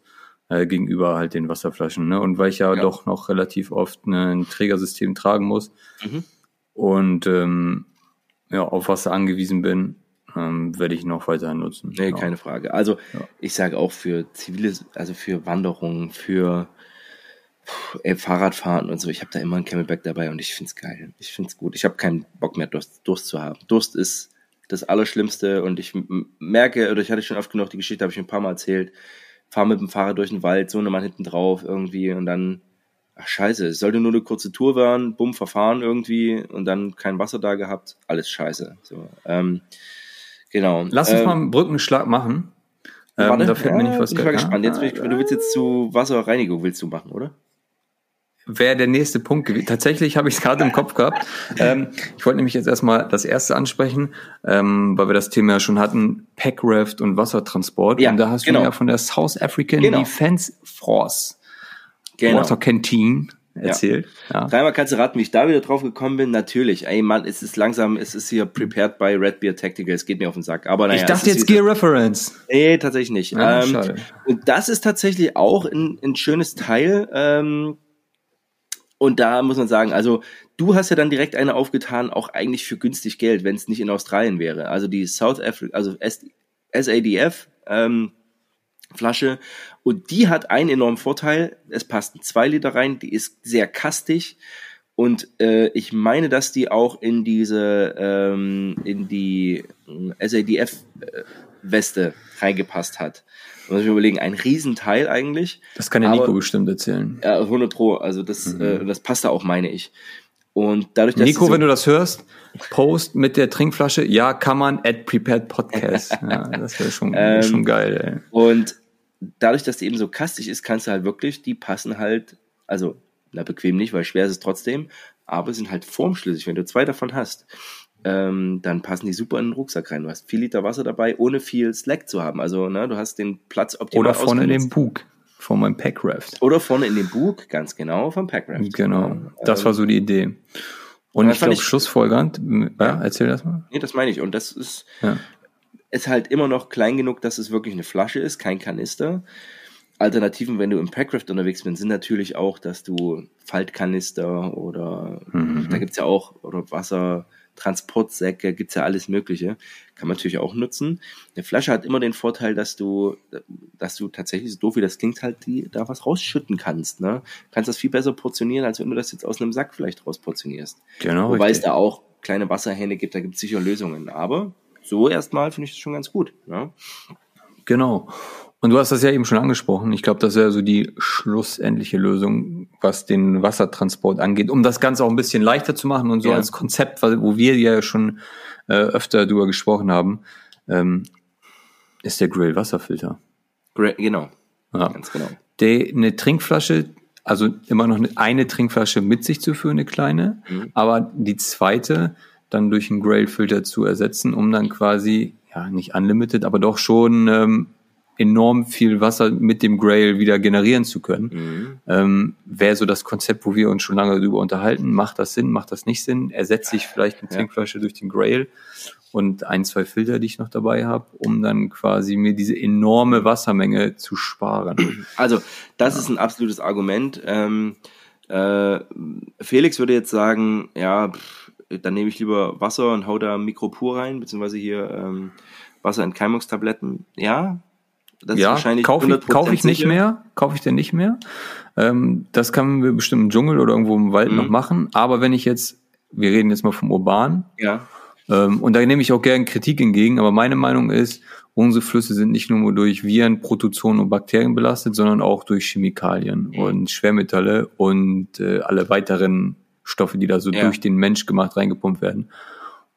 äh, gegenüber halt den Wasserflaschen. Ne? Und weil ich ja, ja. doch noch relativ oft ein Trägersystem tragen muss mhm. und ähm, ja, auf Wasser angewiesen bin, ähm, werde ich noch weiter nutzen. Nee, ja. keine Frage. Also ja. ich sage auch für zivile, also für Wanderungen, für ey, Fahrradfahren und so, ich habe da immer ein Camelback dabei und ich finde es geil. Ich finde es gut. Ich habe keinen Bock mehr, Durst, Durst zu haben. Durst ist das Allerschlimmste und ich merke, oder ich hatte schon oft genug die Geschichte, habe ich ein paar Mal erzählt, fahre mit dem Fahrrad durch den Wald, so eine Mann hinten drauf irgendwie und dann, ach scheiße, es sollte nur eine kurze Tour werden, bumm, verfahren irgendwie und dann kein Wasser da gehabt, alles scheiße. So, ähm, Genau. Lass uns ähm, mal einen Brückenschlag machen. Ähm, warte, da fällt ja, mir nicht was bin ich mal gespannt. Jetzt ich, du willst jetzt zu Wasserreinigung willst du machen, oder? Wäre der nächste Punkt gewesen. Tatsächlich habe ich es gerade im Kopf gehabt. Ähm, ich wollte nämlich jetzt erstmal das erste ansprechen, ähm, weil wir das Thema ja schon hatten, Packraft und Wassertransport. Ja, und da hast genau. du ja von der South African genau. Defense Force genau. Water Canteen erzählt. Ja. ja. Dreimal kannst du raten, wie ich da wieder drauf gekommen bin. Natürlich, ey Mann, es ist langsam, es ist hier prepared by Red Beer Tactical, es geht mir auf den Sack. Aber naja, ich dachte jetzt Gear Reference. Nee, tatsächlich nicht. Ja, ähm, und das ist tatsächlich auch ein, ein schönes Teil. Ähm, Und da muss man sagen, also du hast ja dann direkt eine aufgetan, auch eigentlich für günstig Geld, wenn es nicht in Australien wäre. Also die South Africa, also SADF ähm, Flasche. Und die hat einen enormen Vorteil. Es passt 2 Liter rein, die ist sehr kastig. Und äh, ich meine, dass die auch in diese, ähm, in die äh, SADF-Weste reingepasst hat. Da muss ich mir überlegen, ein Riesenteil eigentlich. Das kann der Nico bestimmt erzählen. Ja, 100 Pro. Also das, mhm. äh, das passt da auch, meine ich. Und dadurch, dass Nico, so wenn du das hörst, Post mit der Trinkflasche, ja, kann man at Prepared Podcast. ja, das wäre schon, ähm, schon geil. Ey. Und dadurch, dass die eben so kastig ist, kannst du halt wirklich, die passen halt, also, na, bequem nicht, weil schwer ist es trotzdem, aber sind halt formschlüssig. Wenn du zwei davon hast, ähm, dann passen die super in den Rucksack rein. Du hast vier Liter Wasser dabei, ohne viel Slack zu haben. Also, ne, du hast den Platz optimal Oder vorne in dem Bug von meinem Packraft. Oder vorne in dem Bug, ganz genau, vom Packraft. Genau, das war so die Idee. Und ich glaube, schlussfolgernd, ja, erzähl das mal. Nee, das meine ich. Und das ist, ja ist halt immer noch klein genug, dass es wirklich eine Flasche ist, kein Kanister. Alternativen, wenn du im Packraft unterwegs bist, sind natürlich auch, dass du Faltkanister oder mhm. da gibt's ja auch, oder Wassertransportsäcke, gibt's ja alles Mögliche. Kann man natürlich auch nutzen. Eine Flasche hat immer den Vorteil, dass du, dass du tatsächlich, so doof wie das klingt, halt die, da was rausschütten kannst. Ne? Kannst das viel besser portionieren, als wenn du das jetzt aus einem Sack vielleicht rausportionierst. Genau. Wobei richtig. es da auch kleine Wasserhähne gibt, da gibt's sicher Lösungen. Aber so erstmal finde ich das schon ganz gut. Ja? Genau. Und du hast das ja eben schon angesprochen. Ich glaube, das wäre so die schlussendliche Lösung, was den Wassertransport angeht, um das Ganze auch ein bisschen leichter zu machen und so ja. als Konzept, wo wir ja schon äh, öfter drüber gesprochen haben, ähm, ist der Grill Wasserfilter. Genau. Ja. Ganz genau. Der, eine Trinkflasche, also immer noch eine Trinkflasche mit sich zu führen, eine kleine, mhm. aber die zweite dann durch einen Grail-Filter zu ersetzen, um dann quasi, ja, nicht unlimited, aber doch schon ähm, enorm viel Wasser mit dem Grail wieder generieren zu können. Mhm. Ähm, Wäre so das Konzept, wo wir uns schon lange darüber unterhalten. Macht das Sinn, macht das nicht Sinn? Ersetze ich vielleicht eine Trinkflasche ja. durch den Grail und ein, zwei Filter, die ich noch dabei habe, um dann quasi mir diese enorme Wassermenge zu sparen. Also, das ja. ist ein absolutes Argument. Ähm, äh, Felix würde jetzt sagen, ja, pff, dann nehme ich lieber Wasser und hau da Mikropur rein, beziehungsweise hier ähm, Wasserentkeimungstabletten. Ja, das ja, kaufe ich, kauf ich nicht mehr, kaufe ich denn nicht mehr. Ähm, das kann wir bestimmt im Dschungel oder irgendwo im Wald mhm. noch machen. Aber wenn ich jetzt, wir reden jetzt mal vom Urban, ja. ähm, und da nehme ich auch gerne Kritik entgegen, aber meine Meinung ist, unsere Flüsse sind nicht nur durch Viren, Protozoen und Bakterien belastet, sondern auch durch Chemikalien mhm. und Schwermetalle und äh, alle weiteren Stoffe, die da so ja. durch den Mensch gemacht reingepumpt werden.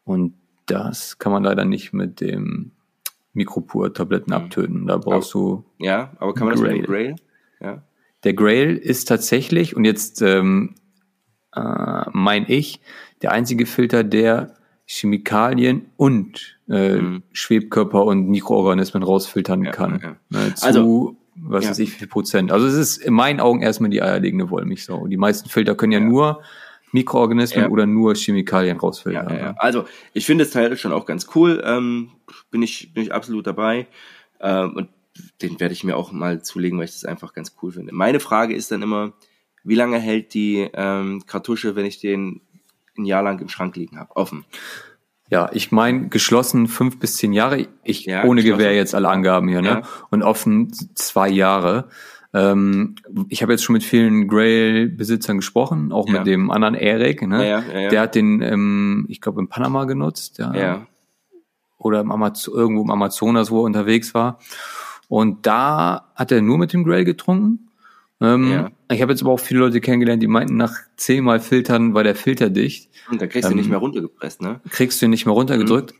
Und das kann man leider nicht mit dem Mikropur-Tabletten mhm. abtöten. Da brauchst du. Ja, aber kann man Grail. das mit dem Grail? Ja. Der Grail ist tatsächlich, und jetzt ähm, äh, mein ich, der einzige Filter, der Chemikalien und äh, mhm. Schwebkörper und Mikroorganismen rausfiltern ja, kann. Ja. Ne, zu, also, was ja. weiß ich, wie viel Prozent. Also es ist in meinen Augen erstmal die eierlegende Wollmilchsau. Die meisten Filter können ja, nur Mikroorganismen ja. oder nur Chemikalien rausfiltern. Ja, ja, Also ich finde das Teil schon auch ganz cool. Ähm, bin ich bin ich absolut dabei. Ähm, und den werde ich mir auch mal zulegen, weil ich das einfach ganz cool finde. Meine Frage ist dann immer, wie lange hält die ähm, Kartusche, wenn ich den ein Jahr lang im Schrank liegen habe, offen? Ja, ich meine geschlossen fünf bis zehn Jahre. Ich ja, ohne Gewehr jetzt alle Angaben hier, ne? Und offen zwei Jahre. Ähm, ich habe jetzt schon mit vielen Grail-Besitzern gesprochen, auch ja. mit dem anderen Eric. Ne? Ja, ja, Der hat den, ähm, ich glaube, in Panama genutzt. Ja. Oder im Amaz irgendwo im Amazonas, wo er unterwegs war. Und da hat er nur mit dem Grail getrunken. Ähm, ja. Ich habe jetzt aber auch viele Leute kennengelernt, die meinten, nach zehnmal Filtern war der Filter dicht. Und da kriegst du ähm, nicht mehr runtergepresst, ne? Kriegst du ihn nicht mehr runtergedrückt. Mhm.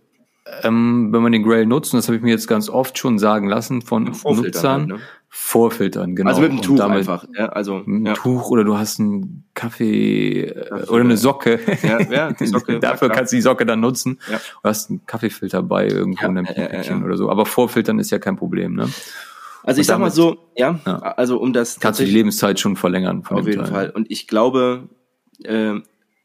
Ähm, wenn man den Grail nutzt, und das habe ich mir jetzt ganz oft schon sagen lassen von Nutzern, halt, ne? Vorfiltern, genau. Also mit einem Tuch einfach. Ja, also, ein ja. Tuch oder du hast einen Kaffee äh, oder eine Socke. Ja, ja die Socke. Dafür kannst du die Socke dann nutzen. Ja. Du hast einen Kaffeefilter bei irgendwo ja, in einem Päckchen oder so. Aber Vorfiltern ist ja kein Problem, ne? Also ich sag mal so, ja, also um das kannst du die Lebenszeit schon verlängern. Von auf jeden Teil. Fall. Und ich glaube, äh,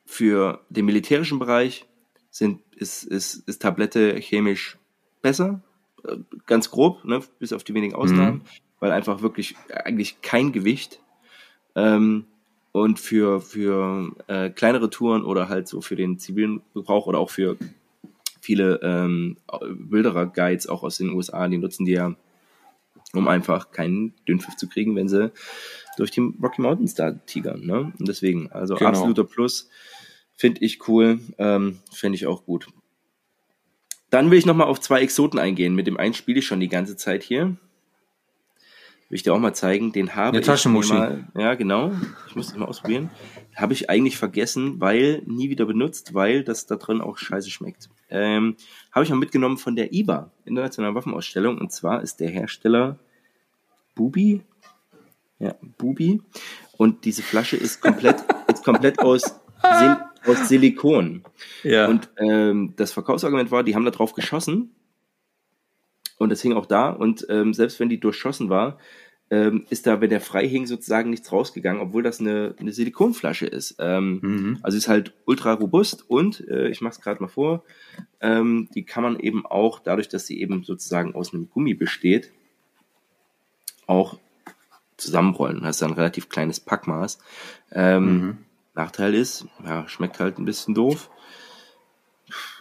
für den militärischen Bereich sind ist, ist, ist Tablette chemisch besser, äh, ganz grob, ne, bis auf die wenigen Ausnahmen. Mhm weil einfach wirklich eigentlich kein Gewicht. Ähm, und für, für äh, kleinere Touren oder halt so für den zivilen Gebrauch oder auch für viele ähm, Wilderer-Guides auch aus den USA, die nutzen die ja, um einfach keinen Dünnpfiff zu kriegen, wenn sie durch die Rocky Mountains da tigern. Ne? Und deswegen, also genau. absoluter Plus, finde ich cool, ähm, finde ich auch gut. Dann will ich nochmal auf zwei Exoten eingehen. Mit dem einen spiele ich schon die ganze Zeit hier. Will ich dir auch mal zeigen. Den habe Eine ich mal. Ja, genau. Ich muss den mal ausprobieren. Habe ich eigentlich vergessen, weil nie wieder benutzt, weil das da drin auch scheiße schmeckt. Ähm, habe ich mal mitgenommen von der IBA, Internationalen Waffenausstellung. Und zwar ist der Hersteller Bubi. Ja, Bubi. Und diese Flasche ist komplett, ist komplett aus, Sil aus Silikon. Ja. Und ähm, das Verkaufsargument war, die haben da drauf geschossen und das hing auch da. Und ähm, selbst wenn die durchschossen war, ähm, ist da, wenn der frei hing, sozusagen nichts rausgegangen, obwohl das eine, eine Silikonflasche ist. Ähm, mhm. Also ist halt ultra robust und äh, ich mache es gerade mal vor, ähm, die kann man eben auch, dadurch, dass sie eben sozusagen aus einem Gummi besteht, auch zusammenrollen. Das ist ein relativ kleines Packmaß. Ähm, mhm. Nachteil ist, ja, schmeckt halt ein bisschen doof.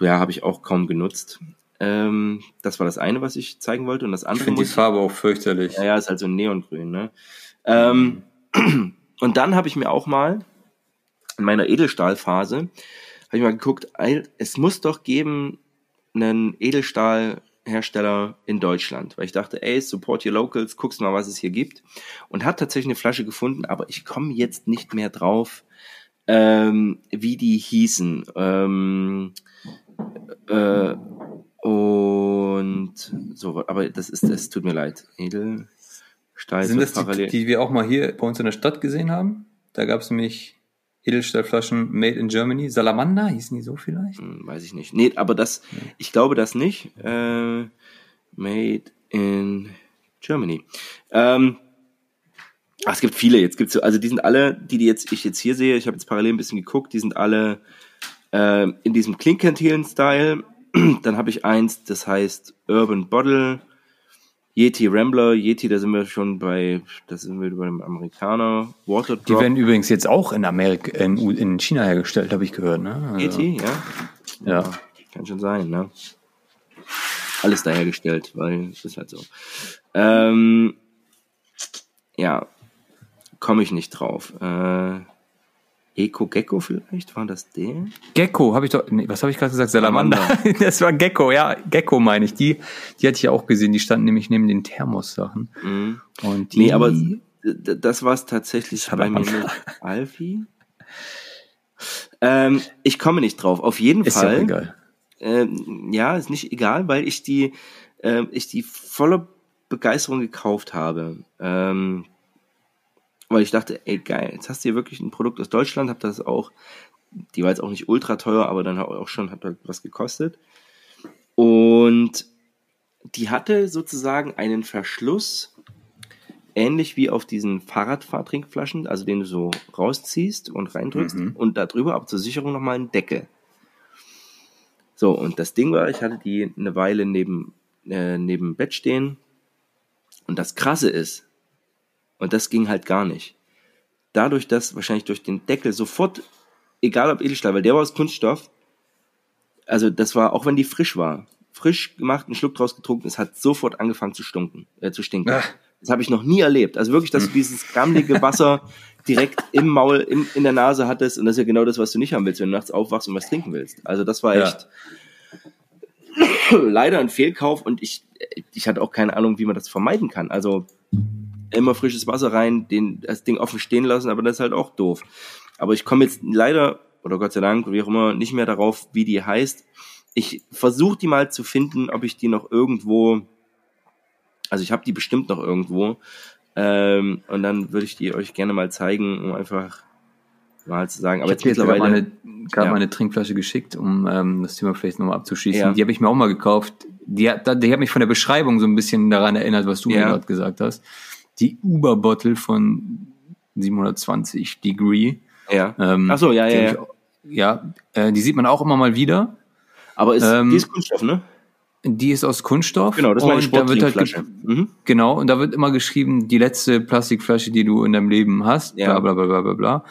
Ja, habe ich auch kaum genutzt. Ähm, das war das eine, was ich zeigen wollte. Und das andere. Ich finde die Farbe auch fürchterlich. Ja, ja, ist halt so ein Neongrün, ne? Ähm, und dann habe ich mir auch mal in meiner Edelstahlphase, habe ich mal geguckt, es muss doch geben einen Edelstahlhersteller in Deutschland, weil ich dachte, ey, support your locals, guckst mal, was es hier gibt. Und hat tatsächlich eine Flasche gefunden, aber ich komme jetzt nicht mehr drauf, ähm, wie die hießen. Ähm, äh, und so, aber das ist, es tut mir leid. Edelstahl Sind das die, die wir auch mal hier bei uns in der Stadt gesehen haben? Da gab es nämlich Edelstahlflaschen made in Germany. Salamander hießen die so vielleicht? Hm, weiß ich nicht. Nee, aber das, ich glaube das nicht. Äh, made in Germany. Ähm, ach, es gibt viele. Jetzt gibt's so, also die sind alle, die, die jetzt ich jetzt hier sehe, ich habe jetzt parallel ein bisschen geguckt, die sind alle äh, in diesem Klinkentilen-Style Dann habe ich eins, das heißt Urban Bottle, Yeti Rambler, Yeti, da sind wir schon bei, da sind wir beim Amerikaner, Water Die werden übrigens jetzt auch in Amerika, in, in China hergestellt, habe ich gehört, ne? Also, Yeti, ja? ja? Kann schon sein, ne? Alles da hergestellt, weil es ist halt so. Ähm, ja, komme ich nicht drauf. Äh, Eco Gecko vielleicht? War das der? Gecko, habe ich doch. Nee, was habe ich gerade gesagt? Salamander. das war Gecko, ja. Gecko meine ich. Die, die hatte ich ja auch gesehen. Die standen nämlich neben den Thermos-Sachen. Mhm. Und die, nee, aber das war es tatsächlich bei mir mit Alfie. Ähm, ich komme nicht drauf. Auf jeden ist Fall. Ist ja egal. Ähm, ja, ist nicht egal, weil ich die, äh, ich die voller Begeisterung gekauft habe. Ähm, weil ich dachte, ey geil, jetzt hast du hier wirklich ein Produkt aus Deutschland, hab das auch, die war jetzt auch nicht ultra teuer, aber dann auch schon, hat halt was gekostet. Und die hatte sozusagen einen Verschluss, ähnlich wie auf diesen Fahrradfahrtrinkflaschen, also den du so rausziehst und reindrückst mhm. und darüber aber zur Sicherung nochmal einen Deckel. So, und das Ding war, ich hatte die eine Weile neben, äh, neben Bett stehen. Und das Krasse ist, und das ging halt gar nicht. Dadurch, dass wahrscheinlich durch den Deckel sofort, egal ob Edelstahl, weil der war aus Kunststoff, also das war, auch wenn die frisch war, frisch gemacht, einen Schluck draus getrunken, es hat sofort angefangen zu stunken, äh, zu stinken. Ach. Das habe ich noch nie erlebt. Also wirklich, dass du hm. dieses gammelige Wasser direkt im Maul, im, in der Nase hattest. Und das ist ja genau das, was du nicht haben willst, wenn du nachts aufwachst und was trinken willst. Also das war echt ja. leider ein Fehlkauf und ich, ich hatte auch keine Ahnung, wie man das vermeiden kann. Also immer frisches Wasser rein, den, das Ding offen stehen lassen, aber das ist halt auch doof. Aber ich komme jetzt leider, oder Gott sei Dank, wie auch immer, nicht mehr darauf, wie die heißt. Ich versuche die mal zu finden, ob ich die noch irgendwo, also ich habe die bestimmt noch irgendwo, ähm, und dann würde ich die euch gerne mal zeigen, um einfach mal zu sagen. Aber ich jetzt mittlerweile gerade meine, grad ja. meine Trinkflasche geschickt, um ähm, das Thema vielleicht nochmal abzuschließen. Ja. Die habe ich mir auch mal gekauft. Die, hat, die hat mich von der Beschreibung so ein bisschen daran erinnert, was du ja. mir gerade gesagt hast die Uber-Bottle von 720 Degree. Ja. Ähm, Ach so, ja, ja. ja, ja äh, die sieht man auch immer mal wieder. Aber ist, ähm, die ist Kunststoff, ne? Die ist aus Kunststoff. Genau, das ist meine und da wird halt. Mhm. Genau, und da wird immer geschrieben, die letzte Plastikflasche, die du in deinem Leben hast, Ja. bla bla bla bla bla bla.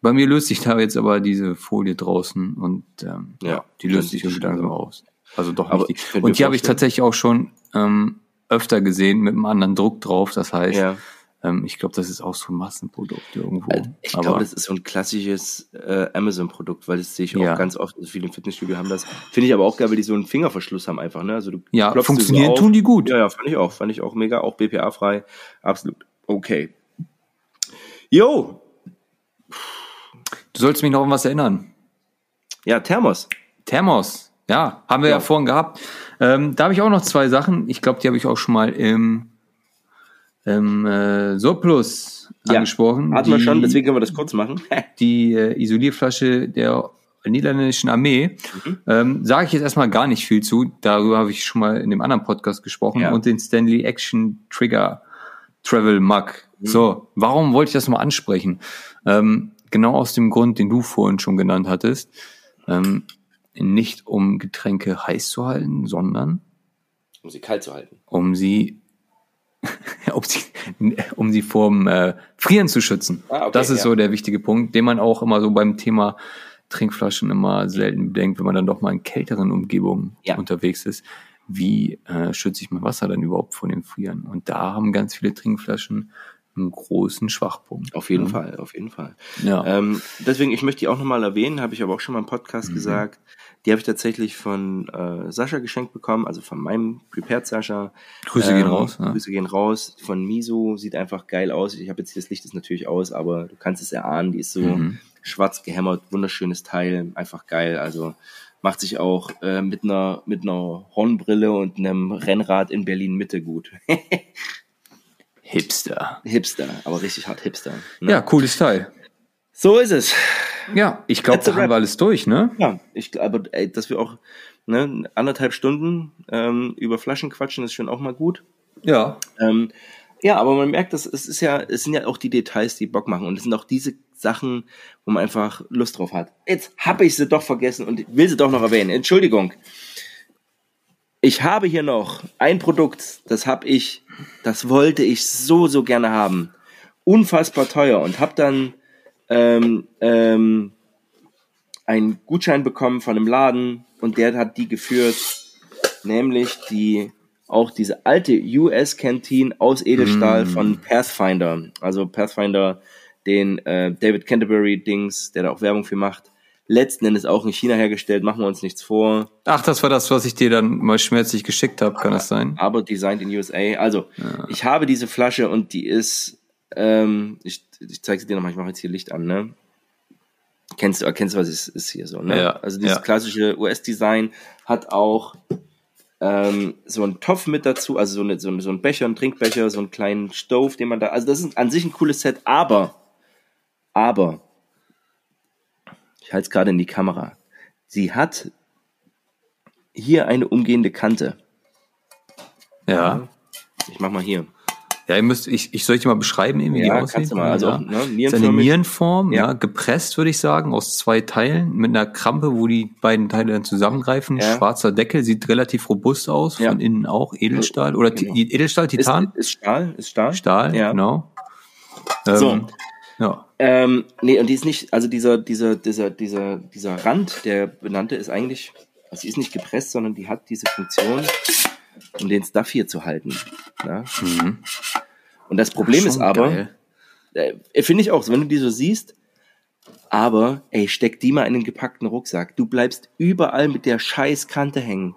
Bei mir löst sich da jetzt aber diese Folie draußen und ähm, Ja, die löst sich die irgendwie langsam aus. Also doch Aber nicht ich die. Und die habe ich tatsächlich auch schon ähm, öfter gesehen mit einem anderen Druck drauf. Das heißt, Ja. ähm, ich glaube, das ist auch so ein Massenprodukt irgendwo. Äh, Ich glaube, das ist so ein klassisches äh, Amazon-Produkt, weil das sehe ich auch Ja. ganz oft. Also viele Fitnessstudio haben das. Finde ich aber auch geil, weil die so einen Fingerverschluss haben einfach. Ne? Also du ja, so funktionieren auf. tun die gut. Ja, ja, fand ich auch. Fand ich auch mega. Auch BPA-frei. Absolut okay. Jo, Du sollst mich noch an was erinnern. ja, Thermos. Thermos, ja, haben wir ja, Ja. vorhin gehabt. Ähm, da habe ich auch noch zwei Sachen. Ich glaube, die habe ich auch schon mal im, im äh, Surplus Ja, angesprochen. Hatten wir schon, deswegen können wir das kurz machen. die äh, Isolierflasche der niederländischen Armee. Ähm, Sage ich jetzt erstmal gar nicht viel zu. Darüber habe ich schon mal in dem anderen Podcast gesprochen. Ja. Und den Stanley Action Trigger Travel Mug. So, warum wollte ich das mal ansprechen? Ähm, genau aus dem Grund, den du vorhin schon genannt hattest. Ähm, nicht um Getränke heiß zu halten, sondern um sie kalt zu halten. um sie, um sie, um sie vorm äh, Frieren zu schützen. Ah, okay, das ist ja. so der wichtige Punkt, den man auch immer so beim Thema Trinkflaschen immer selten bedenkt, wenn man dann doch mal in kälteren Umgebungen Ja. unterwegs ist. Wie äh, schütze ich mein Wasser dann überhaupt vor dem Frieren? Und da haben ganz viele Trinkflaschen einen großen Schwachpunkt. Auf jeden Fall, auf jeden Fall. Ja. Ähm, deswegen, ich möchte die auch nochmal erwähnen, habe ich aber auch schon mal im Podcast Mhm. gesagt. Die habe ich tatsächlich von äh, Sascha geschenkt bekommen, also von meinem Prepared Sascha. Grüße gehen raus, ja. Grüße gehen raus. Von Miso sieht einfach geil aus. Ich habe jetzt hier das Licht ist natürlich aus, aber du kannst es erahnen. Die ist so Mhm. schwarz gehämmert, wunderschönes Teil, einfach geil. Also macht sich auch äh, mit einer mit einer Hornbrille und einem Rennrad in Berlin Mitte gut. Hipster. Hipster, aber richtig hart Hipster. Ne? Ja, cooles Teil. So ist es. Ja, ich glaube, da haben wir alles durch, ne? Ja, ich glaube, ey, dass wir auch ne, anderthalb Stunden ähm, über Flaschen quatschen, ist schon auch mal gut. Ja. Ähm, ja, aber man merkt, dass es ist ja, es sind ja auch die Details, die Bock machen und es sind auch diese Sachen, wo man einfach Lust drauf hat. Jetzt habe ich sie doch vergessen und will sie doch noch erwähnen. Entschuldigung. Ich habe hier noch ein Produkt, das habe ich, das wollte ich so so gerne haben, unfassbar teuer und habe dann ähm, ähm, einen Gutschein bekommen von einem Laden und der hat die geführt, nämlich die auch diese alte US Canteen aus Edelstahl von Pathfinder, also Pathfinder, den äh, David Canterbury Dings, der da auch Werbung für macht. Letzten Endes auch in China hergestellt, machen wir uns nichts vor, Ach, das war das, was ich dir dann mal schmerzlich geschickt habe, kann das sein? aber designed in USA. Also, ich habe diese Flasche und die ist, ähm, ich, ich zeige sie dir nochmal, ich mache jetzt hier Licht an, ne? Kennst du, erkennst du, was es ist hier so, ne? Ja, also dieses ja. klassische US-Design hat auch ähm, so einen Topf mit dazu, also so, eine, so, so ein Becher, ein Trinkbecher, so einen kleinen Stove, den man da, also das ist an sich ein cooles Set, aber, aber, ich halte es gerade in die Kamera, sie hat hier eine umgehende Kante. Ja. Ich mach mal hier. Ja, ihr müsst, ich, ich soll ich dir mal beschreiben, eben, wie die Ja, aussieht. kannst du mal. Also, ja. ne, ist eine. Nierenform, ja. Ja. gepresst, würde ich sagen, aus zwei Teilen, mit einer Krampe, wo die beiden Teile dann zusammengreifen. Ja. Schwarzer Deckel, sieht relativ robust aus, von innen auch, Edelstahl, oder Genau. Edelstahl, Ist, Titan? ist Stahl, ist Stahl. Stahl, Ja. genau. Ähm, So. Ja. Ähm, nee, und die ist nicht, also dieser, dieser, dieser, dieser, dieser Rand, der benannte, ist eigentlich, also sie ist nicht gepresst, sondern die hat diese Funktion, um den Stuff hier zu halten. Ja? Mhm. Und das Problem Schon ist aber, äh, finde ich auch, so, wenn du die so siehst, aber, ey, steck die mal in den gepackten Rucksack. Du bleibst überall mit der scheiß Kante hängen.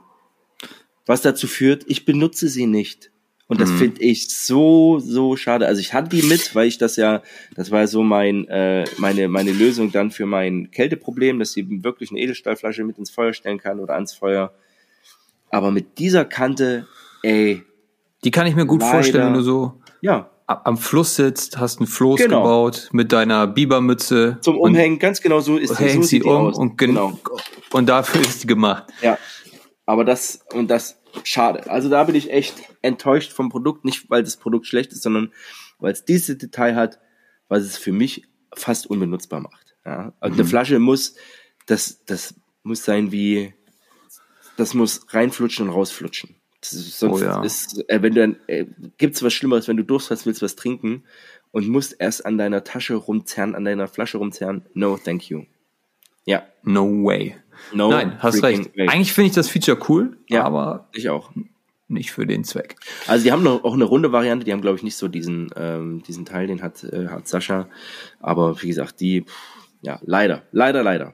Was dazu führt, ich benutze sie nicht. Und das Mhm. finde ich so, so schade. Also ich hatte die mit, weil ich das ja, das war so mein, äh, meine, meine Lösung dann für mein Kälteproblem, dass sie wirklich eine Edelstahlflasche mit ins Feuer stellen kann oder ans Feuer. Aber mit dieser Kante, ey, Die kann ich mir gut Leider. vorstellen, wenn du so ja, am Fluss sitzt, hast ein Floß Genau. gebaut mit deiner Bibermütze. zum Umhängen, ganz genau so ist die, so hängst sie um aus. und, gen genau. und dafür ist die gemacht. Ja, aber das und das schade. Also da bin ich echt enttäuscht vom Produkt, nicht weil das Produkt schlecht ist, sondern weil es dieses Detail hat, was es für mich fast unbenutzbar macht. Ja, also Mhm. eine Flasche muss das das muss sein wie das muss reinflutschen und rausflutschen. Ist, sonst Oh ja. ist, äh, wenn du dann, äh, gibt's was Schlimmeres, wenn du Durst hast, willst was trinken und musst erst an deiner Tasche rumzerren, an deiner Flasche rumzerren. No, thank you. Ja, No way. no. Nein, hast recht. way. Eigentlich finde ich das Feature cool, Ja. aber Ich auch. nicht für den Zweck. Also die haben noch auch eine runde Variante, die haben glaube ich nicht so diesen ähm, diesen Teil, den hat äh, hat Sascha, aber wie gesagt, die pff, ja, leider, leider, leider.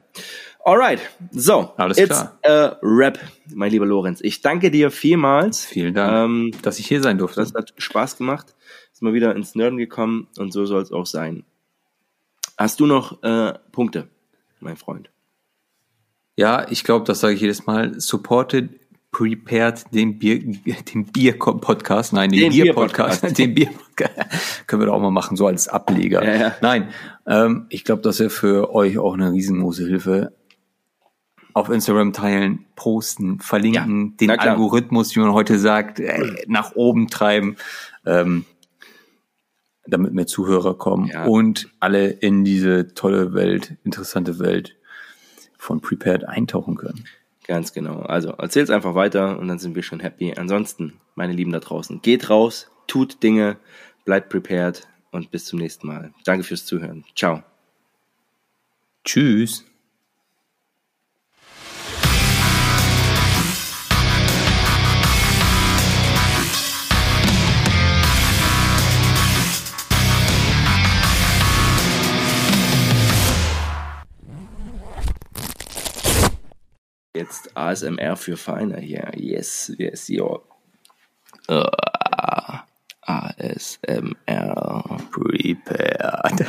Alright, so, Alles it's klar. a Rap, mein lieber Lorenz. Ich danke dir vielmals. Vielen Dank, Ähm, dass ich hier sein durfte. das hat Spaß gemacht. Ist mal wieder ins Nerden gekommen und so soll es auch sein. Hast du noch äh, Punkte, mein Freund? Ja, ich glaube, das sage ich jedes Mal. Supported, prepared den Bier, den Bier-Podcast, nein, den, Den Bier-Podcast, Bier-Podcast. den Bier-Podcast. Können wir doch auch mal machen, so als Ableger. Ja, ja. Nein, ähm, ich glaube, das wäre für euch auch eine riesengroße Hilfe. Auf Instagram teilen, posten, verlinken, Ja, den. Algorithmus, wie man heute sagt, äh, nach oben treiben, ähm, damit mehr Zuhörer kommen Ja. und alle in diese tolle Welt, interessante Welt von Prepared eintauchen können. Ganz genau. Also erzähl's einfach weiter und dann sind wir schon happy. Ansonsten, meine Lieben da draußen, geht raus, tut Dinge, bleibt prepared und bis zum nächsten Mal. Danke fürs Zuhören. Ciao. Tschüss. Jetzt ASMR für Feine hier. Yes, yes, yo. Uh, ASMR. Prepared.